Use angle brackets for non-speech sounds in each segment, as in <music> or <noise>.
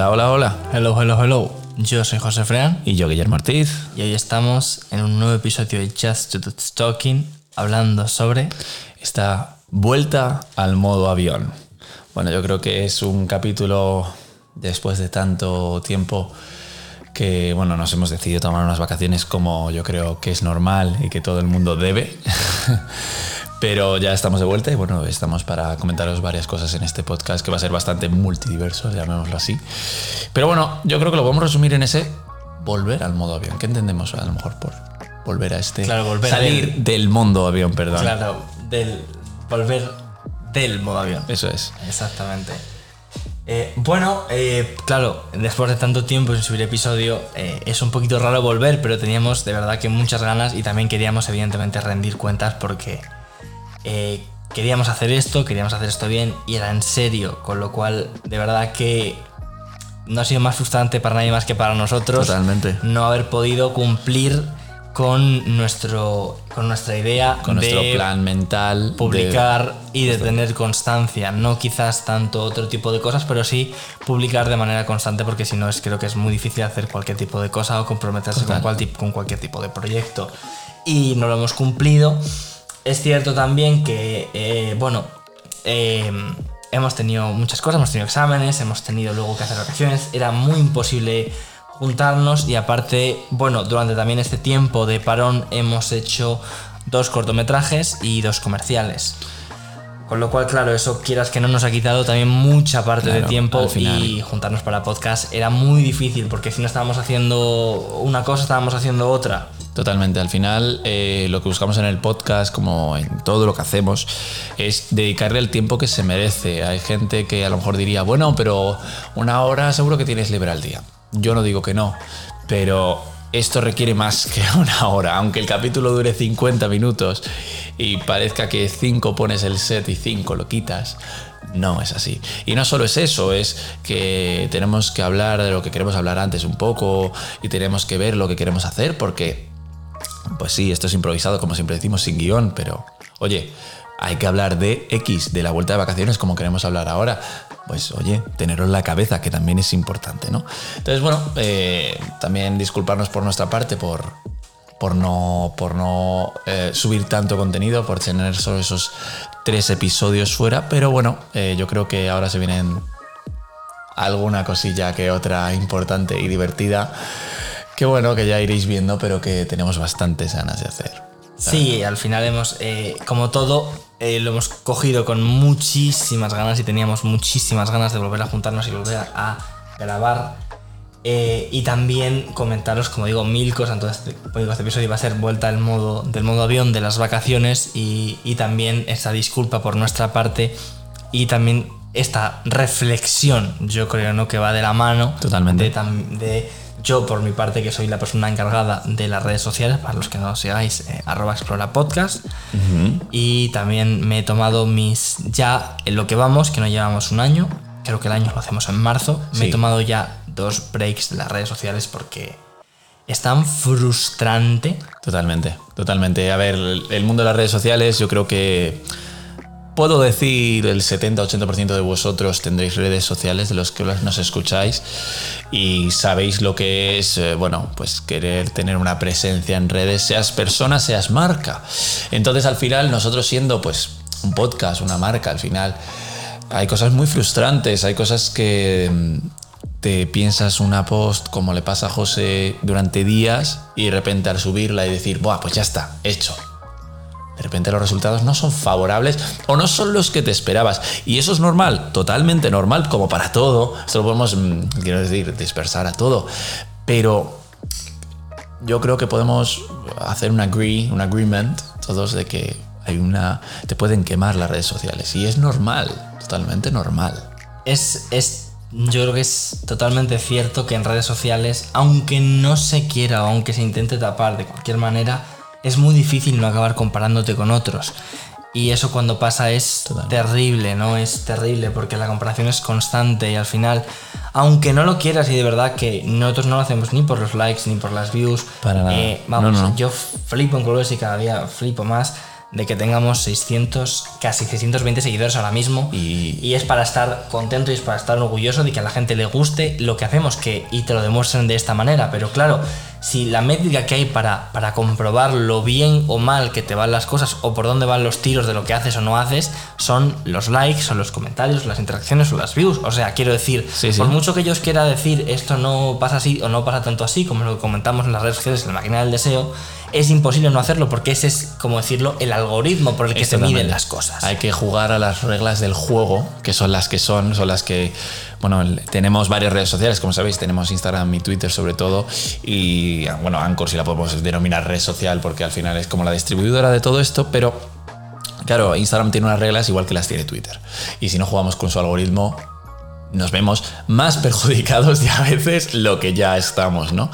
Hola, hola, hola. Hello, hello, hello. Yo soy José Frean Y yo, Guillermo Ortiz. y hoy estamos en un nuevo episodio de Just to Talking hablando sobre Esta vuelta al modo avión. Bueno, yo creo que es un capítulo después de tanto tiempo que, bueno, nos hemos decidido tomar unas vacaciones como yo creo que es normal y que todo el mundo debe. <laughs> Pero ya estamos de vuelta y bueno, estamos para comentaros varias cosas en este podcast que va a ser bastante multidiverso, llamémoslo así. Pero bueno, yo creo que lo podemos resumir en ese volver al modo avión. ¿Qué entendemos a lo mejor por volver a este... Claro, volver salir del mundo avión, perdón. claro, del volver del modo avión. Eso es. Exactamente. Eh, bueno, eh, claro, después de tanto tiempo sin subir episodio, eh, es un poquito raro volver, pero teníamos de verdad que muchas ganas y también queríamos evidentemente rendir cuentas porque eh, queríamos hacer esto, queríamos hacer esto bien y era en serio, con lo cual de verdad que no ha sido más frustrante para nadie más que para nosotros Totalmente. no haber podido cumplir con nuestro con nuestra idea Con nuestro de plan mental. de- publicar y de tener constancia, no quizás tanto otro tipo de cosas, pero sí publicar de manera constante porque si no es creo que es muy difícil hacer cualquier tipo de cosa o comprometerse con, cual con cualquier tipo de proyecto y no lo hemos cumplido. Es cierto también que, eh, bueno, eh, hemos tenido muchas cosas, hemos tenido exámenes, hemos tenido luego que hacer vacaciones, era muy imposible juntarnos y aparte, bueno, durante también este tiempo de parón hemos hecho dos cortometrajes y dos comerciales. Con lo cual, claro, eso quieras que no nos ha quitado también mucha parte de tiempo y juntarnos para podcast era muy difícil porque si no estábamos haciendo una cosa, estábamos haciendo otra. Totalmente. Al final, eh, lo que buscamos en el podcast, como en todo lo que hacemos, es dedicarle el tiempo que se merece. Hay gente que a lo mejor diría, bueno, pero una hora seguro que tienes libre al día. Yo no digo que no, pero esto requiere más <laughs> que una hora. Aunque el capítulo dure 50 minutos y parezca que 5 pones el set y 5 lo quitas, no es así. Y no solo es eso, es que tenemos que hablar de lo que queremos hablar antes un poco y tenemos que ver lo que queremos hacer porque pues sí, esto es improvisado, como siempre decimos, sin guion, pero oye, hay que hablar de X, de la vuelta de vacaciones, como queremos hablar ahora. Pues oye, tenerlo en la cabeza, que también es importante, ¿no? Entonces, bueno, eh, también disculparnos por nuestra parte por, por no, por no eh, subir tanto contenido, por tener solo esos tres episodios fuera, pero bueno, eh, yo creo que ahora se vienen alguna cosilla que otra importante y divertida. Que bueno, que ya iréis viendo, pero que tenemos bastantes ganas de hacer. Sí, al final hemos, eh, como todo, eh, lo hemos cogido con muchísimas ganas y teníamos muchísimas ganas de volver a juntarnos y volver a, grabar. Eh, y también comentaros, como digo, mil cosas. Entonces, digo, este episodio va a ser vuelta al modo, del modo avión de las vacaciones y, y también esta disculpa por nuestra parte y también esta reflexión, yo creo, ¿no? Que va de la mano. Totalmente. De yo, por mi parte, que soy la persona encargada de las redes sociales, para los que no os sigáis, eh, arroba explora podcast. Y también me he tomado mis, ya en lo que vamos, que no llevamos un año, creo que el año lo hacemos en marzo, me he tomado ya dos breaks de las redes sociales porque es tan frustrante. Totalmente, totalmente. A ver, el mundo de las redes sociales, yo creo que puedo decir el 70-80% de vosotros tendréis redes sociales de los que nos escucháis y sabéis lo que es, eh, bueno, pues querer tener una presencia en redes, seas persona, seas marca. Entonces al final nosotros siendo pues un podcast, una marca, al final hay cosas muy frustrantes, hay cosas que mm, te piensas una post como le pasa a José durante días y de repente al subirla y decir, Buah, pues ya está, hecho. De repente los resultados no son favorables o no son los que te esperabas. Y eso es normal, totalmente normal, como para todo. Esto lo podemos, mm, quiero decir, dispersar a todo. Pero yo creo que podemos hacer un agree, un agreement, todos de que hay una. te pueden quemar las redes sociales. Y es normal, totalmente normal. Es, es, yo creo que es totalmente cierto que en redes sociales, aunque no se quiera o aunque se intente tapar de cualquier manera, es muy difícil no acabar comparándote con otros. Y eso cuando pasa es terrible, ¿no? Es terrible porque la comparación es constante y al final, aunque no lo quieras y de verdad que nosotros no lo hacemos ni por los likes ni por las views, Para nada. eh, vamos, No, no, no. yo flipo en colores y cada día flipo más de que tengamos 600, casi 620 seguidores ahora mismo. Y- es para estar contento y es para estar orgulloso de que a la gente le guste lo que hacemos que, y te lo demuestren de esta manera. Pero claro, si la métrica que hay para, para comprobar lo bien o mal que te van las cosas o por dónde van los tiros de lo que haces o no haces, son los likes, son los comentarios, las interacciones o las views. O sea, quiero decir, Sí, sí. por mucho que yo os quiera decir esto no pasa así o no pasa tanto así, como lo que comentamos en las redes sociales, en la máquina del deseo, es imposible no hacerlo porque ese es, como decirlo, el algoritmo por el que se miden las cosas. Hay que jugar a las reglas del juego, que son las que son, son las que, bueno, tenemos varias redes sociales, como sabéis, tenemos Instagram y Twitter sobre todo, y bueno, Anchor si la podemos denominar red social, porque al final es como la distribuidora de todo esto, pero claro, Instagram tiene unas reglas igual que las tiene Twitter, y si no jugamos con su algoritmo, nos vemos más perjudicados de a veces lo que ya estamos, ¿no?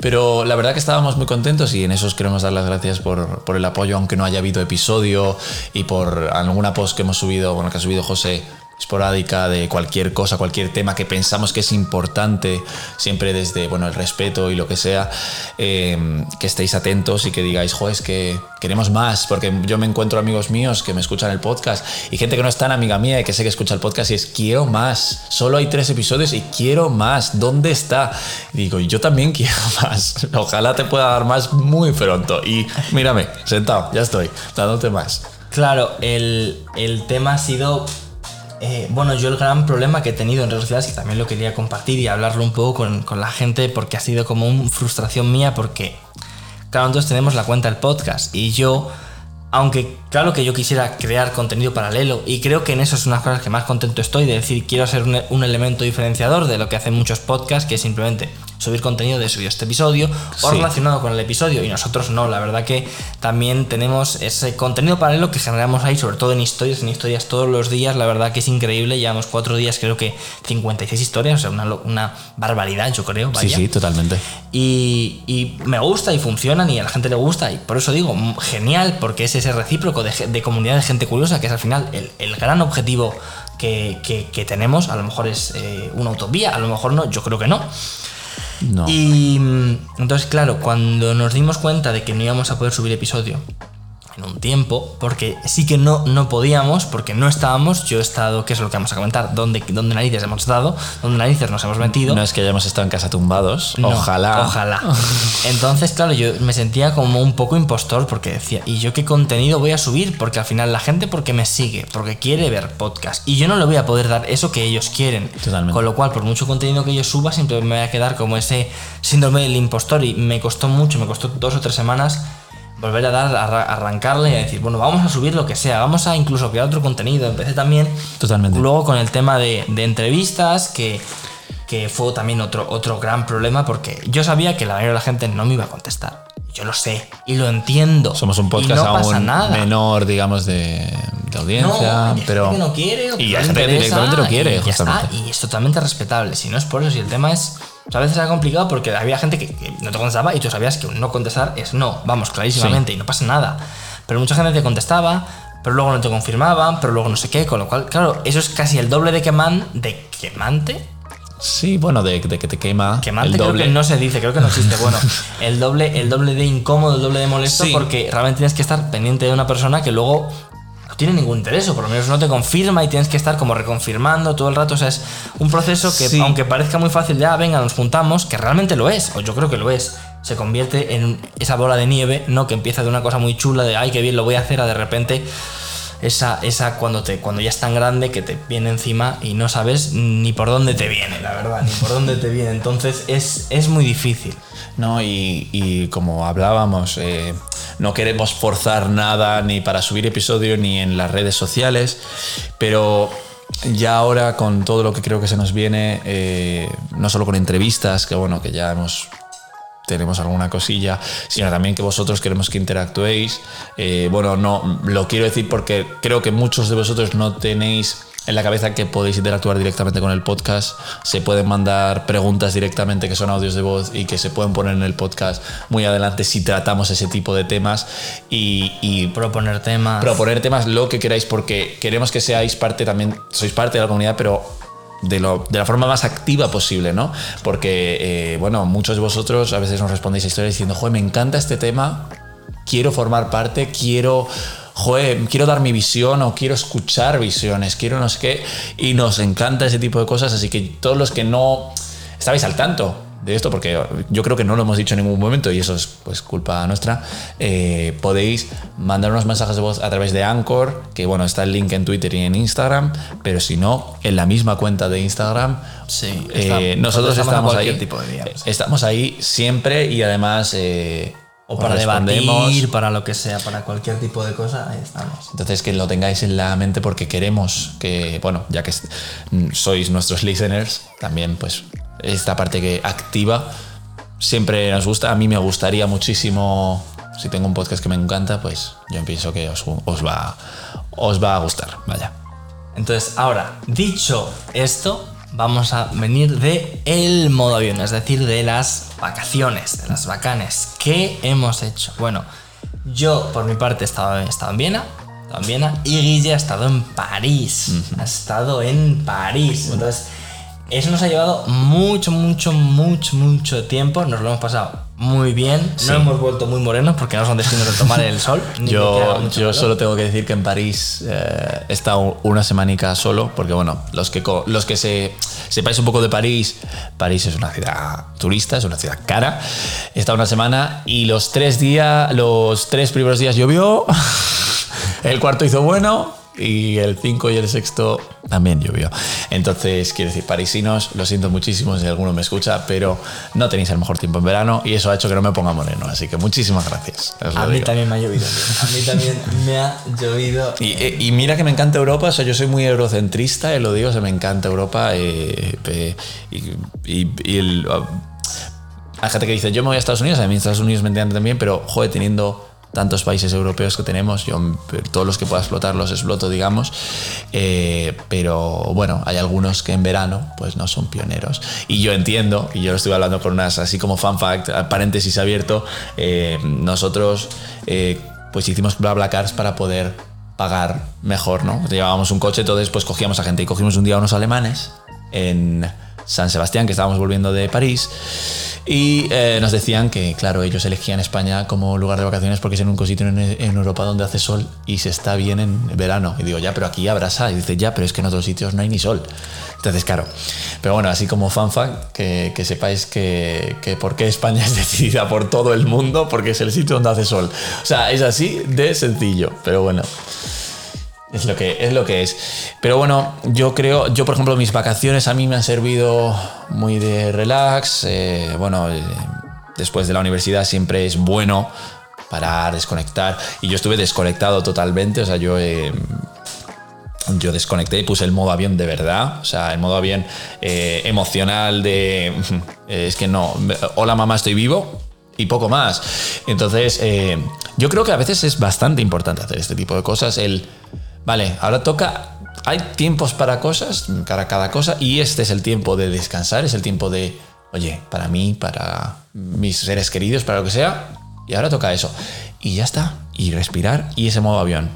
Pero la verdad que estábamos muy contentos y en eso os queremos dar las gracias por, por el apoyo, aunque no haya habido episodio y por alguna post que hemos subido, bueno, que ha subido José esporádica de cualquier cosa, cualquier tema que pensamos que es importante, siempre desde bueno, el respeto y lo que sea, eh, que estéis atentos y que digáis, jo, es que queremos más, porque yo me encuentro amigos míos que me escuchan el podcast y gente que no es tan amiga mía y que sé que escucha el podcast y es, quiero más, solo hay tres episodios y quiero más, ¿dónde está? Y digo, yo también <laughs> quiero más, ojalá te pueda dar más muy pronto y mírame, sentado, ya estoy, dándote más. Claro, el, el tema ha sido. Eh, bueno, yo el gran problema que he tenido en redes sociales, que también lo quería compartir y hablarlo un poco con, la gente, porque ha sido como una frustración mía, porque, claro, nosotros tenemos la cuenta del podcast y yo, aunque claro que yo quisiera crear contenido paralelo, y creo que en eso es una de las cosas que más contento estoy, de decir, quiero ser un, un elemento diferenciador de lo que hacen muchos podcasts, que es simplemente subir contenido de subir este episodio o Sí. relacionado con el episodio y nosotros no, la verdad que también tenemos ese contenido paralelo que generamos ahí, sobre todo en historias, en historias todos los días, la verdad que es increíble, llevamos cuatro días, creo que 56 historias, o sea, una, una barbaridad, yo creo, Sí, vaya. sí, totalmente. Y, y me gusta y funcionan y a la gente le gusta y por eso digo, genial, porque es ese recíproco de, de comunidad de gente curiosa, que es al final el, el gran objetivo que, que- que tenemos, a lo mejor es eh, una utopía, a lo mejor no, yo creo que no. No. Y mm, entonces, claro, cuando nos dimos cuenta de que no íbamos a poder subir episodio en un tiempo, porque sí que no, no podíamos, porque no estábamos, yo he estado, que es lo que vamos a comentar, dónde, dónde narices hemos estado, dónde narices nos hemos metido. No es que hayamos estado en casa tumbados, No, ojalá. Ojalá. <laughs> Entonces, claro, yo me sentía como un poco impostor porque decía, ¿y yo qué contenido voy a subir? Porque al final la gente porque me sigue, porque quiere ver podcast. Y yo no le voy a poder dar eso que ellos quieren. Totalmente. Con lo cual, por mucho contenido que yo suba, siempre me voy a quedar como ese síndrome del impostor. Y me costó mucho, me costó dos o tres semanas volver a dar, a arra- arrancarle y a decir, bueno, vamos a subir lo que sea, vamos a incluso crear otro contenido. Empecé también Totalmente. Luego con el tema de, de entrevistas, que, que fue también otro, otro gran problema, porque yo sabía que la mayoría de la gente no me iba a contestar. Yo lo sé y lo entiendo. Somos un podcast no aún menor, digamos, de, de audiencia, No, pero. gente que no quiere, o que y no hay le gente que directamente no quiere, y ya está, justamente. y es totalmente respetable. Si no es por eso, si el tema es. O sea, a veces era complicado porque había gente que, que no te contestaba y tú sabías que un no contestar es no, vamos, clarísimamente, y no pasa nada. Pero mucha gente te contestaba, pero luego no te confirmaban, pero luego no sé qué, con lo cual, claro, eso es casi el doble de queman, de quemante, Sí, bueno, de, de que te quema. Quemante el creo doble. que no se dice, creo que no existe. <laughs> Bueno, el doble, el doble de incómodo, el doble de molesto, Sí. porque realmente tienes que estar pendiente de una persona que luego no tiene ningún interés, o por lo menos no te confirma y tienes que estar como reconfirmando todo el rato. O sea, es un proceso que, Sí. aunque parezca muy fácil, ya venga, nos juntamos, que realmente lo es, o yo creo que lo es. Se convierte en esa bola de nieve, ¿no? Que empieza de una cosa muy chula, de ay, qué bien lo voy a hacer, a de repente esa, esa cuando, te, cuando ya es tan grande que te viene encima y no sabes ni por dónde te viene, la verdad, ni por dónde te viene. Entonces es, es muy difícil. No, y, y como hablábamos, eh, no queremos forzar nada ni para subir episodio ni en las redes sociales, pero ya ahora con todo lo que creo que se nos viene, eh, no solo con entrevistas, que bueno, que ya hemos tenemos alguna cosilla, sino también que vosotros queremos que interactuéis. Eh, bueno, no lo quiero decir porque creo que muchos de vosotros no tenéis en la cabeza que podéis interactuar directamente con el podcast. Se pueden mandar preguntas directamente que son audios de voz y que se pueden poner en el podcast muy adelante si tratamos ese tipo de temas y, y Proponer temas. proponer temas lo que queráis porque queremos que seáis parte también, sois parte de la comunidad, pero de, lo- de la forma más activa posible, ¿no? Porque, eh, bueno, muchos de vosotros a veces nos respondéis a historias diciendo, joder, me encanta este tema, quiero formar parte, quiero joder, quiero dar mi visión o quiero escuchar visiones, quiero no sé qué, y nos encanta ese tipo de cosas, así que todos los que no estabais al tanto de esto, porque yo creo que no lo hemos dicho en ningún momento y eso es pues culpa nuestra, eh, podéis mandar unos mensajes de voz a través de Anchor, que bueno, está el link en Twitter y en Instagram, pero si no, en la misma cuenta de Instagram, Sí, eh, nosotros estamos cualquier ahí. tipo de diálogo. Estamos ahí siempre y además... eh, O para debatir, para lo que sea, para cualquier tipo de cosa, ahí estamos. Entonces que lo tengáis en la mente porque queremos que, bueno, ya que mm, sois nuestros <laughs> listeners, también pues esta parte que activa siempre nos gusta. A mí me gustaría muchísimo, si tengo un podcast que me encanta, pues yo pienso que os, os va, os va a gustar, vaya. Entonces, ahora, dicho esto, vamos a venir de el modo avión, es decir, de las vacaciones, de las bacanes. ¿Qué hemos hecho? Bueno, yo por mi parte he estado, he estado en Viena, he estado en Viena, y Guille ha estado en París. Ha estado en París. Entonces, eso nos ha llevado mucho, mucho, mucho, mucho tiempo. Nos lo hemos pasado muy bien. Sí. No hemos vuelto muy morenos porque no son destinos de tomar el sol. <laughs> Yo, yo solo tengo que decir que en París eh, he estado una semanica solo, porque bueno, los que, los que se, sepáis un poco de París, París es una ciudad turista, es una ciudad cara. He estado una semana y los tres días, los tres primeros días llovió, <laughs> el cuarto hizo bueno y el cinco y el sexto también llovió. Entonces, quiero decir, parisinos, lo siento muchísimo si alguno me escucha, pero no tenéis el mejor tiempo en verano y eso ha hecho que no me ponga moreno. Así que muchísimas gracias. A mí digo. también me ha llovido. A mí también me ha llovido. Y, eh, y mira que me encanta Europa, o sea, yo soy muy eurocentrista, eh, lo digo, o sea, me encanta Europa. eh, eh, y, y- y el, uh, hay gente que dice, yo me voy a Estados Unidos, a mí Estados Unidos me encanta también, pero joder, teniendo tantos países europeos que tenemos, yo todos los que pueda explotar los exploto, digamos. Eh, pero bueno, hay algunos que en verano pues no son pioneros. Y yo entiendo, y yo lo estuve hablando con unas, así como fan fact, paréntesis abierto, eh, nosotros eh, pues hicimos BlaBlaCars para poder pagar mejor, ¿no? Llevábamos un coche, entonces pues cogíamos a gente y cogimos un día unos alemanes en San Sebastián, que estábamos volviendo de París, y eh, nos decían que, claro, ellos elegían España como lugar de vacaciones porque es el único sitio en, Europa donde hace sol y se está bien en verano. Y digo, ya, pero aquí habrá sal. Y dice, ya, pero es que en otros sitios no hay ni sol. Entonces, claro. Pero bueno, así como fan fact, que, que sepáis que, que por qué España <laughs> es decidida por todo el mundo, porque es el sitio donde hace sol. O sea, es así de sencillo. Pero bueno. Es lo que es. Lo que es. Pero bueno, yo creo, yo por ejemplo, mis vacaciones a mí me han servido muy de relax. eh, bueno, eh, después de la universidad siempre es bueno parar, desconectar. Y yo estuve desconectado totalmente. O sea, yo eh, yo desconecté y puse el modo avión de verdad, o sea, el modo avión eh, emocional de, <laughs> es que no, hola mamá, estoy vivo y poco más. Entonces, yo creo que a veces es bastante importante hacer este tipo de cosas, el, vale, ahora toca, hay tiempos para cosas, para cada cosa, y este es el tiempo de descansar, es el tiempo de, oye, para mí, para mis seres queridos, para lo que sea, y ahora toca eso. Y ya está, y respirar, y ese modo avión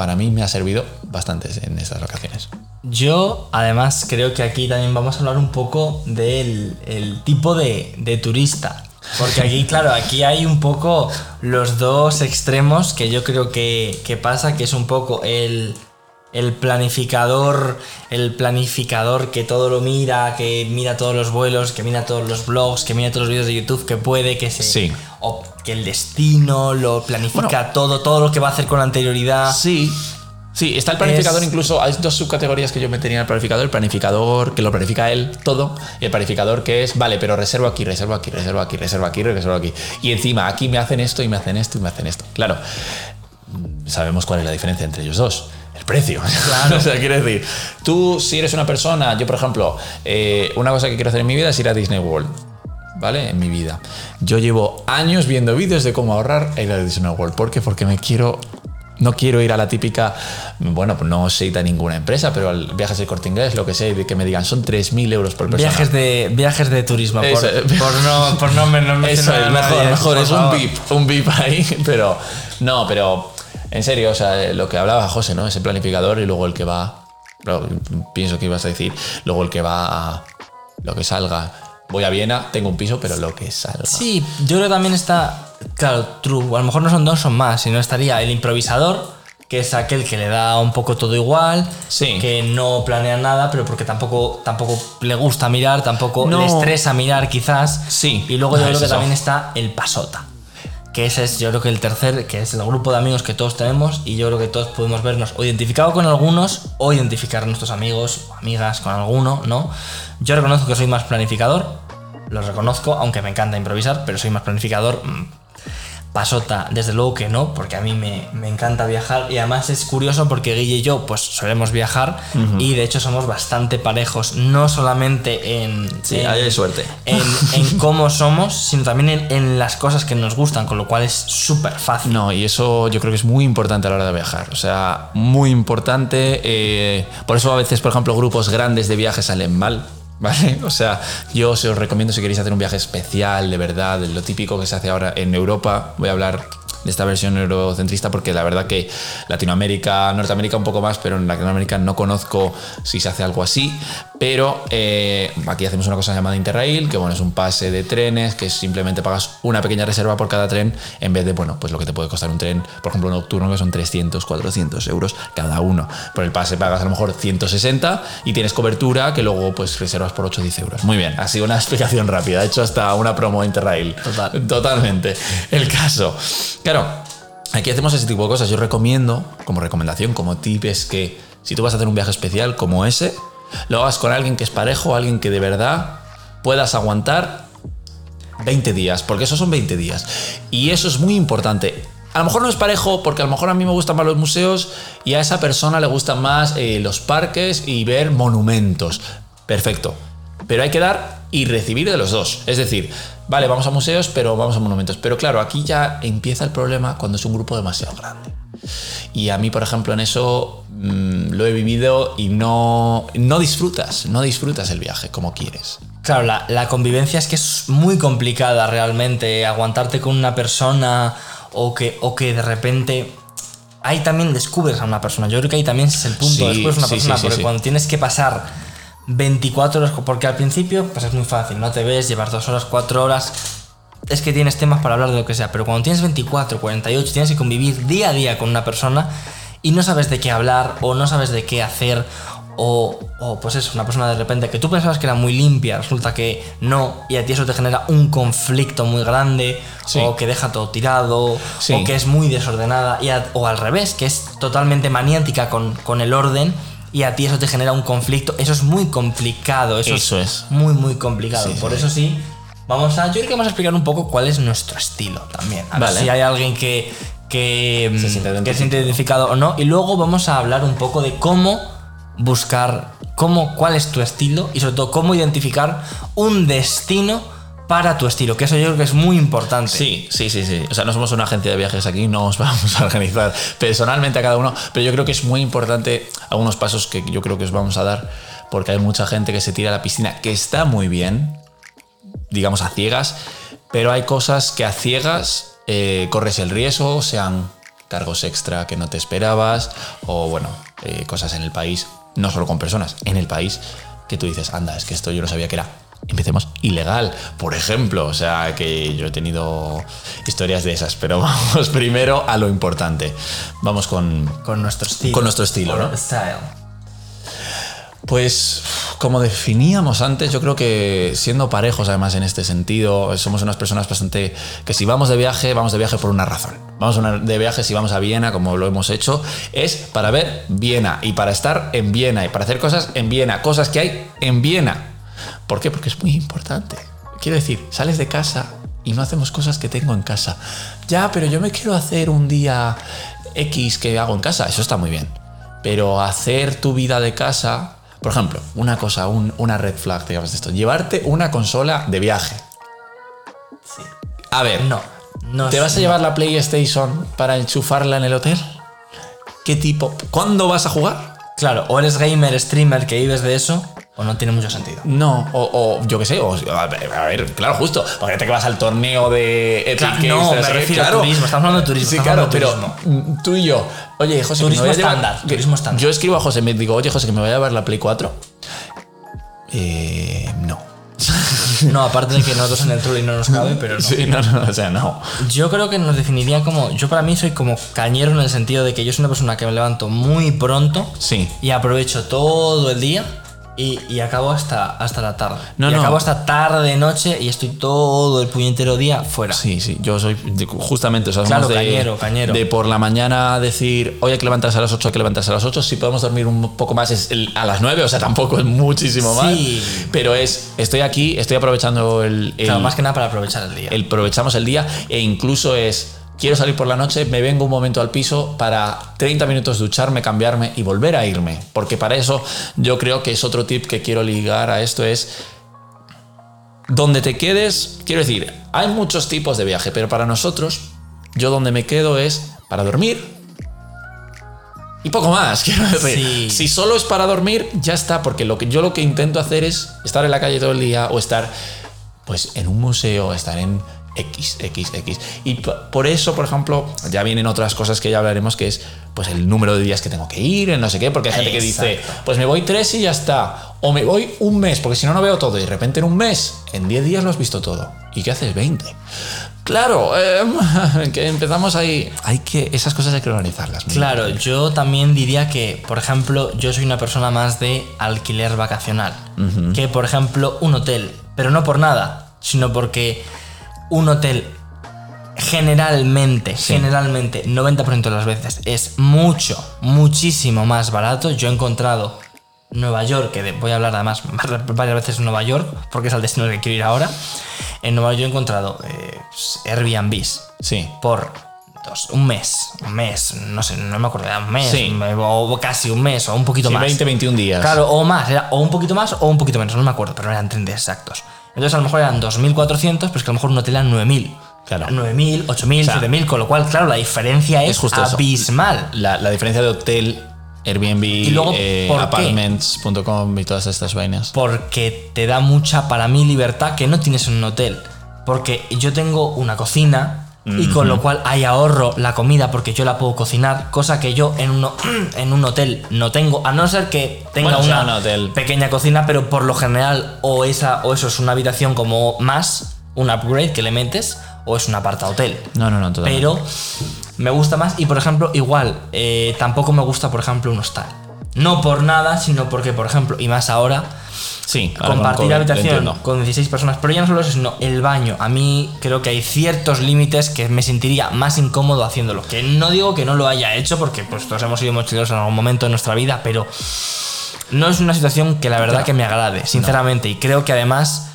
para mí me ha servido bastante en estas vacaciones. Yo, además, creo que aquí también vamos a hablar un poco del el tipo de, de turista. Porque aquí, claro, aquí hay un poco los dos extremos que yo creo que, que pasa, que es un poco el, el planificador, el planificador que todo lo mira, que mira todos los vuelos, que mira todos los blogs, que mira todos los vídeos de YouTube, que puede, que se... Sí. O que el destino lo planifica Bueno. todo, todo lo que va a hacer con anterioridad. Sí. Sí, está el planificador, Es- incluso hay dos subcategorías que yo metería en el planificador. El planificador que lo planifica él todo y el planificador que es, vale, pero reservo aquí, reservo aquí, reservo aquí, reservo aquí, reservo aquí. Y encima aquí me hacen esto y me hacen esto y me hacen esto. Claro, mm, sabemos cuál es la diferencia entre ellos dos. El precio. Claro. <laughs> o sea, quiero decir, tú si eres una persona, yo por ejemplo, eh, una cosa que quiero hacer en mi vida es ir a Disney World. ¿Vale? En mi vida. Yo llevo años viendo vídeos de cómo ahorrar e ir a Disney World. ¿Por qué? Porque me quiero no quiero ir a la típica, bueno, pues no sé a ninguna empresa, pero al viajes de corte inglés, lo que sé, de que me digan son 3.000 euros por persona. Viajes de, viajes de turismo, por, Eso. por no, por no, men- no <laughs> Eso es, mejor, nadie, mejor, es un. VIP, un VIP ahí, <laughs> pero no, pero en serio, o sea, lo que hablaba José, ¿no? Ese planificador y luego el que va, pienso que ibas a decir, luego el que va a lo que salga. Voy a Viena, tengo un piso, pero lo que salga. Sí, yo creo que también está, claro, true, a lo mejor no son dos, son más, sino estaría el improvisador, que es aquel que le da un poco todo igual, Sí. que no planea nada, pero porque tampoco, tampoco le gusta mirar, tampoco No. le estresa mirar quizás. Sí. Y luego yo Ah, creo que eso. también está el pasota. Que ese es yo creo que el tercer, que es el grupo de amigos que todos tenemos y yo creo que todos podemos vernos o identificado con algunos o identificar a nuestros amigos o amigas con alguno, ¿no? Yo reconozco que soy más planificador, lo reconozco, aunque me encanta improvisar, pero soy más planificador. mm, Pasota, desde luego que no, porque a mí me, me encanta viajar y además es curioso porque Guille y yo pues solemos viajar y de hecho somos bastante parejos, no solamente en, Sí, en- ahí hay suerte. en, en <laughs> cómo somos, sino también en, en las cosas que nos gustan, con lo cual es súper fácil. No, y eso yo creo que es muy importante a la hora de viajar. O sea, muy importante. eh, por eso a veces, por ejemplo, grupos grandes de viaje salen mal. ¿Vale? <laughs> O sea, yo os os recomiendo si queréis hacer un viaje especial, de verdad, lo típico que se hace ahora en Europa. Voy a hablar de esta versión eurocentrista porque la verdad que Latinoamérica, Norteamérica un poco más, pero en Latinoamérica no conozco si se hace algo así. Pero eh, aquí hacemos una cosa llamada Interrail, que bueno, es un pase de trenes, que simplemente pagas una pequeña reserva por cada tren, en vez de, bueno, pues lo que te puede costar un tren, por ejemplo, nocturno, que son 300, 400 euros cada uno. Por el pase pagas a lo mejor 160 y tienes cobertura que luego pues reservas por 8 o 10 euros. Muy bien, ha sido una <laughs> explicación rápida. He hecho hasta una promo Interrail. Total. Totalmente. El caso. Claro, aquí hacemos ese tipo de cosas. Yo recomiendo, como recomendación, como tip, es que si tú vas a hacer un viaje especial como ese, lo hagas con alguien que es parejo, alguien que de verdad puedas aguantar 20 días, porque esos son 20 días. Y eso es muy importante. A lo mejor no es parejo, porque a lo mejor a mí me gustan más los museos y a esa persona le gustan más eh, los parques y ver monumentos. Perfecto. Pero hay que dar y recibir de los dos. Es decir, vale, vamos a museos, pero vamos a monumentos. Pero claro, aquí ya empieza el problema cuando es un grupo demasiado grande. Y a mí, por ejemplo, en eso mm, lo he vivido y no, no disfrutas, no disfrutas el viaje como quieres. Claro, la, la convivencia es que es muy complicada realmente. Aguantarte con una persona o que, o que de repente. Ahí también descubres a una persona. Yo creo que ahí también es el punto. Sí, descubres a una sí, persona. sí, porque cuando tienes que pasar 24 horas. Porque al principio, pues es muy fácil. No te ves, llevar dos horas, cuatro horas. Es que tienes temas para hablar de lo que sea. Pero cuando tienes 24, 48, tienes que convivir día a día con una persona y no sabes de qué hablar o no sabes de qué hacer o, o, pues es una persona de repente que tú pensabas que era muy limpia, resulta que no, y a ti eso te genera un conflicto muy grande, Sí. o que deja todo tirado, Sí. o que es muy desordenada, y a- o al revés, que es totalmente maniática con, con el orden, y a ti eso te genera un conflicto. Eso es muy complicado, eso, Eso es. muy, muy complicado. Sí, Por sí. eso sí, vamos a. Yo creo que vamos a explicar un poco cuál es nuestro estilo también. A ver Vale. si hay alguien que. Que Se siente que se siente identificado o no. Y luego vamos a hablar un poco de cómo buscar, cómo, cuál es tu estilo y sobre todo cómo identificar un destino para tu estilo, que eso yo creo que es muy importante. Sí, sí, sí, sí. O sea, no somos una agencia de viajes aquí, no os <laughs> vamos a organizar personalmente a cada uno, pero yo creo que es muy importante algunos pasos que yo creo que os vamos a dar, porque hay mucha gente que se tira a la piscina, que está muy bien, digamos a ciegas, pero hay cosas que a ciegas eh, corres el riesgo, sean cargos extra que no te esperabas, o bueno, eh, cosas en el país, no solo con personas, en el país, que tú dices, anda, es que esto yo no sabía que era. Empecemos ilegal, por ejemplo. O sea, que yo he tenido historias de esas, pero <laughs> vamos primero a lo importante. Vamos con, Con nuestro estilo. Con nuestro estilo, ¿no? Style. Pues, como definíamos antes, yo creo que siendo parejos, además, en este sentido, somos unas personas bastante. que si vamos de viaje, vamos de viaje por una razón. Vamos de viaje, si vamos a Viena, como lo hemos hecho, es para ver Viena y para estar en Viena y para hacer cosas en Viena, cosas que hay en Viena. ¿Por qué? Porque es muy importante. Quiero decir, sales de casa y no hacemos cosas que tengo en casa. Ya, pero yo me quiero hacer un día X que hago en casa, eso está muy bien. Pero hacer tu vida de casa, por ejemplo, una cosa, un- una red flag, digamos de esto, llevarte una consola de viaje. Sí. A ver, No. no ¿te vas a llevar la PlayStation para enchufarla en el hotel? ¿Qué tipo? ¿Cuándo vas a jugar? Claro, o eres gamer, streamer que vives de eso, o no tiene mucho sentido. No, o, o yo qué sé, o, a, ver, a ver, claro, justo, porque te que vas al torneo de Epic Claro, Games, no, me refiero a turismo, estamos hablando de turismo, Sí, claro, pero mm, tú y yo, oye, José, que Turismo me voy a llevar- estándar, turismo estándar. Yo escribo a José, me digo, oye, José, que me voy a llevar la Play 4. Eh, no. <laughs> No, aparte de que nosotros en el trolley no nos cabe, pero no. Sí, no, no, o sea, no. Yo creo que nos definiría como. Yo para mí soy como cañero en el sentido de que yo soy una persona que me levanto muy pronto Sí. y aprovecho todo el día y, y acabo hasta, hasta la tarde. No, y no. acabo hasta tarde, noche y estoy todo el puñetero día fuera. Sí, sí, yo soy de- justamente, o sea, Claro, somos de, cañero, cañero. de por la mañana decir, hoy hay que levantarse a las 8, hay que levantarse a las 8, si podemos dormir un poco más es el- a las 9, o sea, tampoco es muchísimo más, Sí. pero es, estoy aquí, estoy aprovechando el, el- Claro, más que nada para aprovechar el día. el aprovechamos el día e incluso es, quiero salir por la noche, me vengo un momento al piso para 30 minutos ducharme, cambiarme y volver a irme, porque para eso yo creo que es otro tip que quiero ligar a esto es donde te quedes, quiero decir, hay muchos tipos de viaje, pero para nosotros, yo donde me quedo es para dormir y poco más, <laughs> quiero decir. Sí. Si solo es para dormir, ya está, porque lo que yo lo que intento hacer es estar en la calle todo el día o estar pues en un museo, estar en X, X, X. Y por eso, por ejemplo, ya vienen otras cosas que ya hablaremos, que es pues el número de días que tengo que ir, no sé qué, porque hay gente que dice, pues me voy tres y ya está. O me voy un mes, porque si no, no veo todo. Y de repente en un mes, en 10 días lo has visto todo. ¿Y qué haces? 20. Claro, em, <laughs> que empezamos ahí. Hay que, esas cosas hay que organizarlas. Claro, bien. yo también diría que, por ejemplo, yo soy una persona más de alquiler vacacional que, por ejemplo, un hotel. Pero no por nada, sino porque un hotel generalmente, generalmente, 90% de las veces es mucho, muchísimo más barato. Yo he encontrado Nueva York, que de- voy a hablar además <laughs> varias veces de Nueva York, porque es al destino al que quiero ir ahora. En Nueva York he encontrado eh, Airbnbs Sí. por dos, un mes, un mes, no sé, no me acuerdo, era un mes, Sí. o casi un mes, o un poquito Sí, más. 20, 21 días. Claro, o más, era o un poquito más o un poquito menos, no me acuerdo, pero no eran 30 exactos. Entonces a lo mejor eran 2.400, pero es que a lo mejor un hotel era 9.000. Claro. 9.000, 8.000, O sea, 7.000, con lo cual, claro, la diferencia es, es justo eso. abismal. La, la diferencia de hotel, Airbnb, Y luego, eh, apartments.com y todas estas vainas. Porque te da mucha, para mí, libertad que no tienes en un hotel. Porque yo tengo una cocina y con lo cual hay ahorro la comida porque yo la puedo cocinar, cosa que yo en, uno, <clears throat> en un hotel no tengo, a no ser que tenga Bueno, una un hotel. pequeña cocina, pero por lo general o, esa, o eso es una habitación como más, un upgrade que le metes, o es un aparta hotel. No, no, no, totalmente. Pero me gusta más y por ejemplo, igual, eh, tampoco me gusta, por ejemplo, un hostal. No por nada, sino porque, por ejemplo, y más ahora, sí, con compartir habitación con 16 personas, pero ya no solo eso, sino el baño. A mí creo que hay ciertos límites que me sentiría más incómodo haciéndolo. Que no digo que no lo haya hecho, porque pues todos hemos sido mochileros en algún momento de nuestra vida, pero no es una situación que la verdad que me agrade, sinceramente. Y creo que además,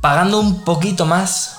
pagando un poquito más,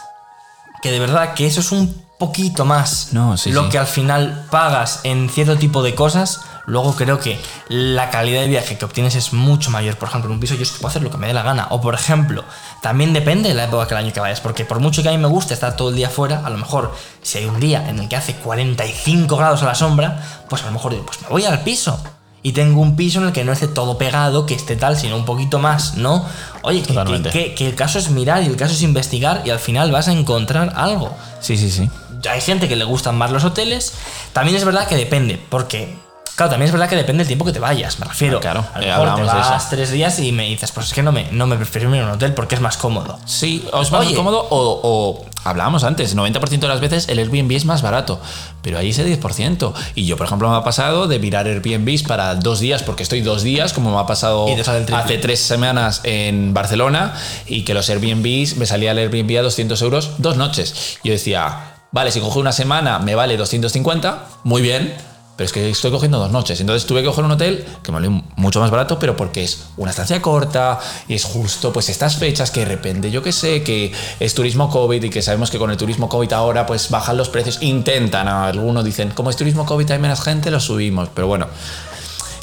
que de verdad que eso es un poquito más No, sí, lo sí. que al final pagas en cierto tipo de cosas, luego creo que la calidad de viaje que obtienes es mucho mayor. Por ejemplo, en un piso yo es que puedo hacer lo que me dé la gana. O por ejemplo, también depende de la época que el año que vayas, porque por mucho que a mí me guste estar todo el día fuera, a lo mejor si hay un día en el que hace 45 grados a la sombra, pues a lo mejor digo, pues me voy al piso. Y tengo un piso en el que no esté todo pegado, que esté tal, sino un poquito más, ¿no? Oye, que, que- Totalmente. que- que el caso es mirar y el caso es investigar y al final vas a encontrar algo Sí, sí, sí. hay gente que le gustan más los hoteles. También es verdad que depende, porque. Claro, también es verdad que depende del tiempo que te vayas, me refiero. Ah, claro, a lo eh, mejor te vas tres días y me dices, pues es que no me, no me prefiero irme a un hotel porque es más cómodo. Sí, o es más Oye. cómodo o, o hablábamos antes, 90% de las veces el Airbnb es más barato, pero ahí ese 10%. Y yo, por ejemplo, me ha pasado de mirar Airbnbs para dos días, porque estoy dos días, como me ha pasado hace tres semanas en Barcelona, y que los Airbnbs, me salía el Airbnb a 200 euros dos noches. Yo decía, vale, si cojo una semana me vale 250, muy bien. Pero es que estoy cogiendo dos noches. Entonces tuve que coger un hotel que me valió mucho más barato, pero porque es una estancia corta y es justo pues estas fechas que de repente, yo que sé, que es turismo COVID y que sabemos que con el turismo COVID ahora pues bajan los precios. Intentan, algunos dicen, como es turismo COVID hay menos gente, lo subimos. Pero bueno,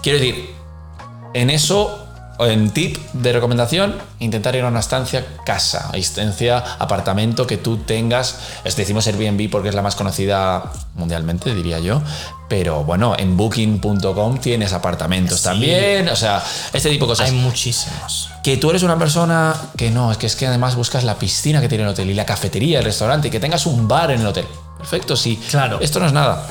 quiero decir, en eso, en tip de recomendación, intentar ir a una estancia casa, estancia, apartamento que tú tengas. Es decimos Airbnb porque es la más conocida mundialmente, diría yo. Pero bueno, en booking.com tienes apartamentos Sí. también. O sea, este tipo de cosas. Hay muchísimos. Que tú eres una persona que no, es que es que además buscas la piscina que tiene el hotel y la cafetería, el restaurante y que tengas un bar en el hotel. Perfecto, sí. Claro. Esto no es nada.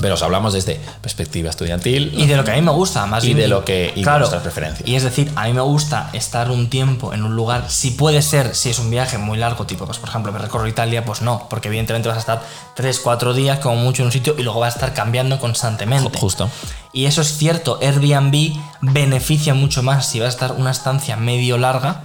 Pero os hablamos desde perspectiva estudiantil Y de lo que a mí me gusta, más y bien. de lo que y claro, nuestras preferencias. Y es decir, a mí me gusta estar un tiempo en un lugar, si puede ser, si es un viaje muy largo, tipo, pues por ejemplo, me recorro Italia, pues no, porque evidentemente vas a estar 3, 4 días como mucho en un sitio y luego vas a estar cambiando constantemente. Justo. Y eso es cierto, Airbnb beneficia mucho más si vas a estar una estancia medio larga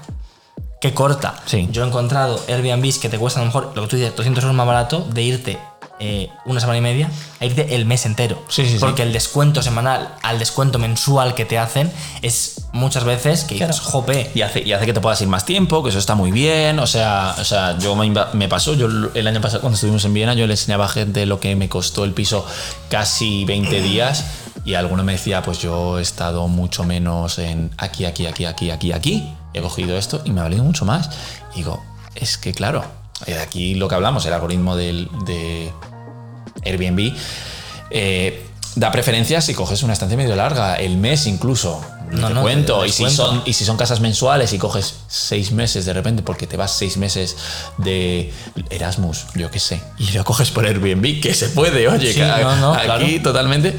que corta. Sí. Yo he encontrado Airbnbs que te cuestan a lo mejor, lo que tú dices, 200 euros más barato de irte eh, una semana y media a irte el mes entero. Sí, sí, sí. Porque el descuento semanal al descuento mensual que te hacen es muchas veces que dices, jope. Y hace, y hace que te puedas ir más tiempo, que eso está muy bien. O sea, o sea yo me, me pasó, yo el año pasado cuando estuvimos en Viena, yo le enseñaba a gente lo que me costó el piso casi 20 <clears throat> días. Y alguno me decía, pues yo he estado mucho menos en aquí, aquí, aquí, aquí, aquí, aquí. He cogido esto y me ha valido mucho más. Y digo, es que claro, de aquí lo que hablamos, el algoritmo del, de Airbnb, eh, da preferencia si coges una estancia medio larga, el mes incluso. No, te no, cuento. Y si, son, y si son casas mensuales y coges seis meses de repente porque te vas seis meses de Erasmus, yo qué sé, y lo coges por Airbnb, que se puede, oye, Sí, que aquí claro. totalmente,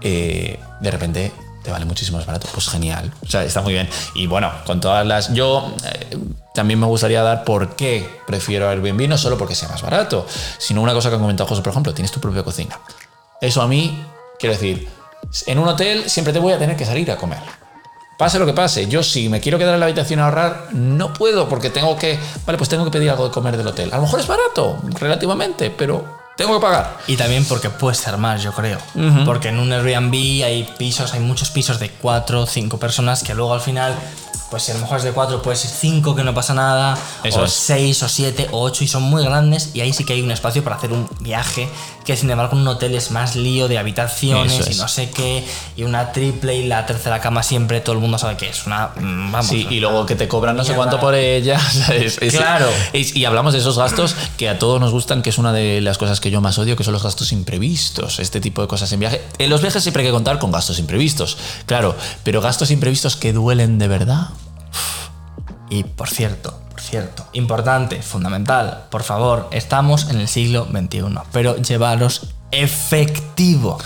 eh, de repente te vale muchísimo más barato. Pues genial, o sea, está muy bien. Y bueno, con todas las... Yo eh, también me gustaría dar por qué prefiero Airbnb, no solo porque sea más barato, sino una cosa que han comentado José, por ejemplo, tienes tu propia cocina. Eso a mí, quiero decir, en un hotel siempre te voy a tener que salir a comer. Pase lo que pase, yo si me quiero quedar en la habitación a ahorrar, no puedo porque tengo que, vale, pues tengo que pedir algo de comer del hotel. A lo mejor es barato, relativamente, pero tengo que pagar. Y también porque puede ser más, yo creo. Porque en un Airbnb hay pisos, hay muchos pisos de 4 o 5 personas que luego al final, pues si a lo mejor es de 4, puede ser 5 que no pasa nada, Eso o es. 6 o 7 o 8 y son muy grandes y ahí sí que hay un espacio para hacer un viaje, que sin embargo un hotel es más lío de habitaciones Eso y es. no sé qué, y una triple y la tercera cama siempre todo el mundo sabe que es una... mm, Vamos. Sí, y luego que te cobran no sé cuánto por ella. <laughs> Es- Claro. y hablamos de esos gastos que a todos nos gustan, que es una de las cosas que yo más odio, que son los gastos imprevistos. Este tipo de cosas en viaje. En los viajes siempre hay que contar con gastos imprevistos, claro, pero gastos imprevistos que duelen de verdad. Y por cierto, por cierto, importante, fundamental, por favor, estamos en el siglo XXI, pero llevaros efectivo.